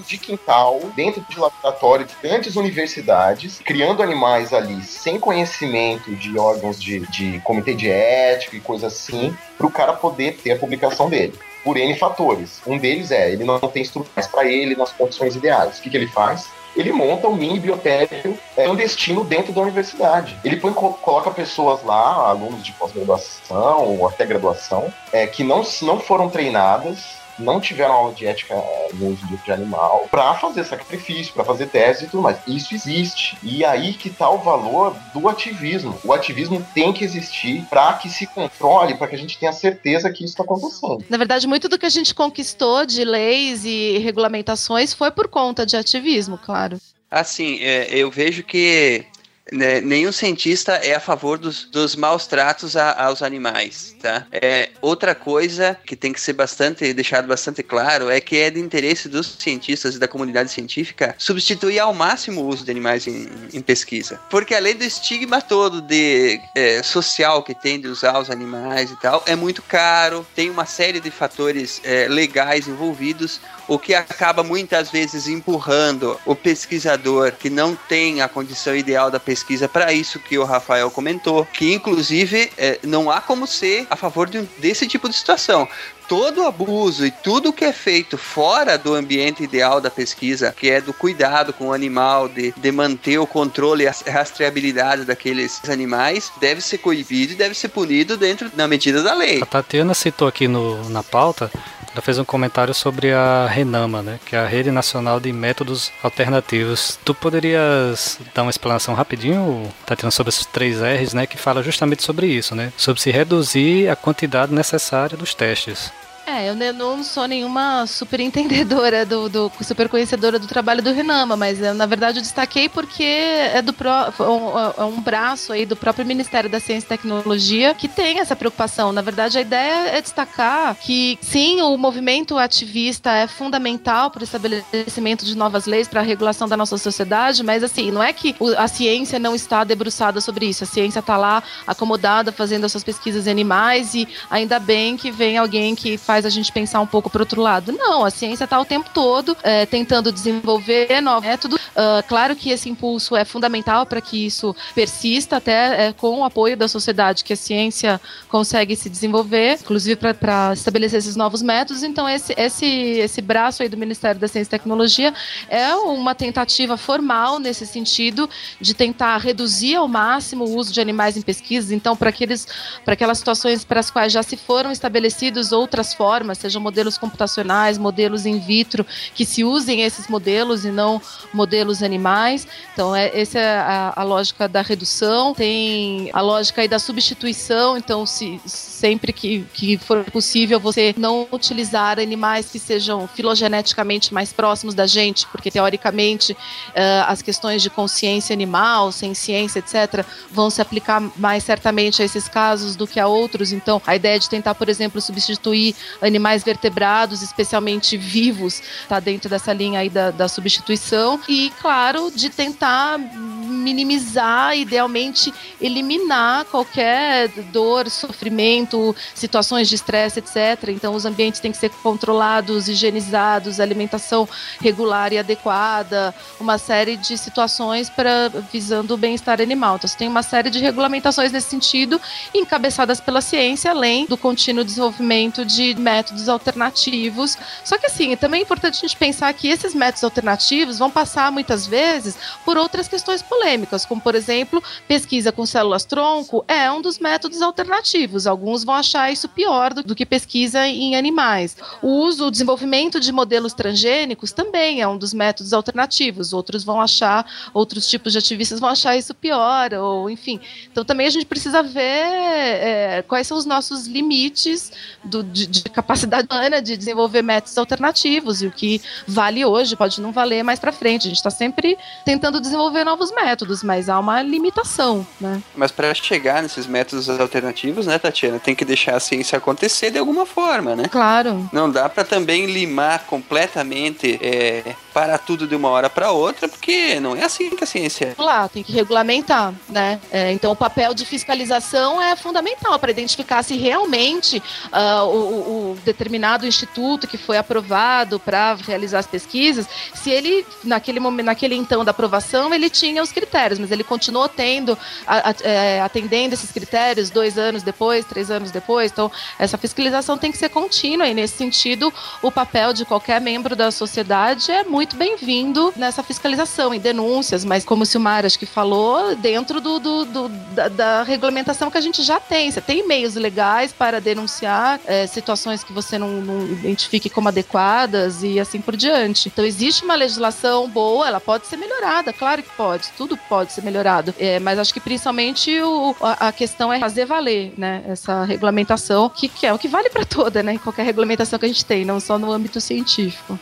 [SPEAKER 2] de quintal, dentro de laboratório de grandes universidades, criando animais ali sem conhecimento de órgãos de, de comitê de ética e coisa assim, para o cara poder ter a publicação dele. Por N fatores. Um deles é, ele não tem instrumentos para ele nas condições ideais. O que, que ele faz? ele monta um mini biotério é, clandestino dentro da universidade. Ele põe, coloca pessoas lá, alunos de pós-graduação ou até graduação, é, que não, não foram treinadas não tiveram aula de ética no uso de animal para fazer sacrifício, para fazer tese e tudo mais. Isso existe. E aí que tá o valor do ativismo. O ativismo tem que existir para que se controle, para que a gente tenha certeza que isso está acontecendo.
[SPEAKER 3] Na verdade, muito do que a gente conquistou de leis e regulamentações foi por conta de ativismo, claro.
[SPEAKER 1] Assim, é, eu vejo que né, nenhum cientista é a favor dos, dos maus tratos a, aos animais, tá? É, outra coisa que tem que ser bastante deixado bastante claro é que é de interesse dos cientistas e da comunidade científica substituir ao máximo o uso de animais em, em pesquisa, porque além do estigma todo de é, social que tem de usar os animais e tal, é muito caro, tem uma série de fatores é, legais envolvidos, o que acaba muitas vezes empurrando o pesquisador que não tem a condição ideal da pesquisa pesquisa para isso que o Rafael comentou, que inclusive é, não há como ser a favor de, desse tipo de situação todo abuso e tudo que é feito fora do ambiente ideal da pesquisa, que é do cuidado com o animal, de, de manter o controle e a rastreabilidade daqueles animais, deve ser coibido e deve ser punido dentro da medida da lei.
[SPEAKER 4] A Tatiana citou aqui no, na pauta ela fez um comentário sobre a RENAMA, né, que é a Rede Nacional de Métodos Alternativos. Tu poderias dar uma explanação rapidinho, Tatiana, sobre esses três R's, né, que fala justamente sobre isso, né, sobre se reduzir a quantidade necessária dos testes.
[SPEAKER 3] É, eu não sou nenhuma super entendedora do, do super conhecedora do trabalho do Renama, mas eu, na verdade eu destaquei porque é do pró- é um, é um braço aí do próprio Ministério da Ciência e Tecnologia que tem essa preocupação. Na verdade, a ideia é destacar que sim, o movimento ativista é fundamental para o estabelecimento de novas leis para a regulação da nossa sociedade, mas assim, não é que a ciência não está debruçada sobre isso. A ciência está lá acomodada fazendo as suas pesquisas em animais e ainda bem que vem alguém que faz a gente pensar um pouco para outro lado. Não, a ciência está o tempo todo é, tentando desenvolver novos métodos. Ah, claro que esse impulso é fundamental para que isso persista, até é, com o apoio da sociedade que a ciência consegue se desenvolver, inclusive para estabelecer esses novos métodos. Então, esse, esse, esse braço aí do Ministério da Ciência e Tecnologia é uma tentativa formal nesse sentido de tentar reduzir ao máximo o uso de animais em pesquisas. Então, para aquelas situações para as quais já se foram estabelecidos outras formas, sejam modelos computacionais, modelos in vitro, que se usem esses modelos e não modelos animais. Então, é, essa é a, a lógica da redução. Tem a lógica da substituição. Então, se sempre que, que for possível, você não utilizar animais que sejam filogeneticamente mais próximos da gente, porque teoricamente eh, as questões de consciência animal, sem ciência, etc., vão se aplicar mais certamente a esses casos do que a outros. Então, a ideia de tentar, por exemplo, substituir animais vertebrados, especialmente vivos, está dentro dessa linha aí da, da substituição. E, claro, de tentar minimizar, idealmente eliminar qualquer dor, sofrimento, situações de estresse, etc. Então, os ambientes têm que ser controlados, higienizados, alimentação regular e adequada, uma série de situações para visando o bem-estar animal. Então, você tem uma série de regulamentações nesse sentido, encabeçadas pela ciência, além do contínuo desenvolvimento de métodos alternativos. Só que, assim, também é importante a gente pensar que esses métodos alternativos vão passar muitas vezes por outras questões polêmicas, como, por exemplo, pesquisa com células-tronco é um dos métodos alternativos. Alguns vão achar isso pior do, do que pesquisa em animais. O uso, o desenvolvimento de modelos transgênicos também é um dos métodos alternativos. Outros vão achar, outros tipos de ativistas vão achar isso pior, ou enfim. Então também a gente precisa ver é, quais são os nossos limites do, de, de capacidade humana de desenvolver métodos alternativos e o que vale hoje pode não valer mais para frente. A gente está sempre tentando desenvolver novos métodos, mas há uma limitação, né?
[SPEAKER 1] Mas para chegar nesses métodos alternativos, né, Tatiana, tem que deixar a ciência acontecer de alguma forma, né?
[SPEAKER 3] Claro.
[SPEAKER 1] Não dá para também limar completamente é, para tudo de uma hora para outra, porque não é assim que a ciência é.
[SPEAKER 3] Lá, tem que regulamentar, né? É, então, o papel de fiscalização é fundamental para identificar se realmente ah, o, o determinado instituto que foi aprovado para realizar as pesquisas, se ele, naquele momento, naquele então da aprovação, ele tinha os critérios, mas ele continuou tendo, a- a- é, atendendo esses critérios dois anos depois, três anos depois. Então, essa fiscalização tem que ser contínua e, nesse sentido, o papel de qualquer membro da sociedade é muito bem-vindo nessa fiscalização e denúncias, mas como o Silmar acho que falou, dentro do, do- do- da, da regulamentação que a gente já tem. Você tem meios legais para denunciar é, situações que você não, não identifique como adequadas e assim por diante. Então, existe uma legislação boa, ela pode ser melhorada, claro que pode, tudo pode ser melhorado, É, mas acho que principalmente o- a, a questão é fazer valer né, essa regulamentação, que, que é o que vale para toda, né? Qualquer regulamentação que a gente tem, não só no âmbito científico.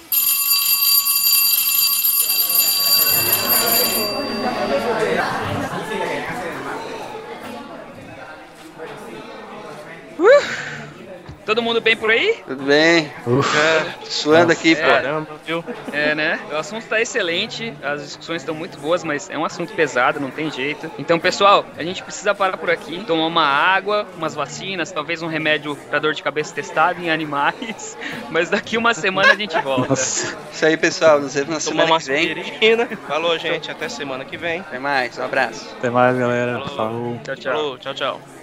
[SPEAKER 5] Todo mundo bem por aí?
[SPEAKER 1] Tudo bem?
[SPEAKER 5] É.
[SPEAKER 1] Suando aqui, pô.
[SPEAKER 5] Caramba, viu? É, né? O assunto tá excelente, as discussões estão muito boas, mas é um assunto pesado, não tem jeito. Então, pessoal, a gente precisa parar por aqui, tomar uma água, umas vacinas, talvez um remédio pra dor de cabeça testado em animais. Mas daqui uma semana a gente volta.
[SPEAKER 1] Isso aí, pessoal. Nos vemos na
[SPEAKER 6] Tomar
[SPEAKER 1] semana
[SPEAKER 6] uma
[SPEAKER 1] que vem.
[SPEAKER 6] aspirina. Falou, gente. Até semana que vem.
[SPEAKER 1] Até mais. Um abraço.
[SPEAKER 4] Até mais, galera. Falou.
[SPEAKER 5] Tchau, tchau.
[SPEAKER 6] Falou, tchau, tchau.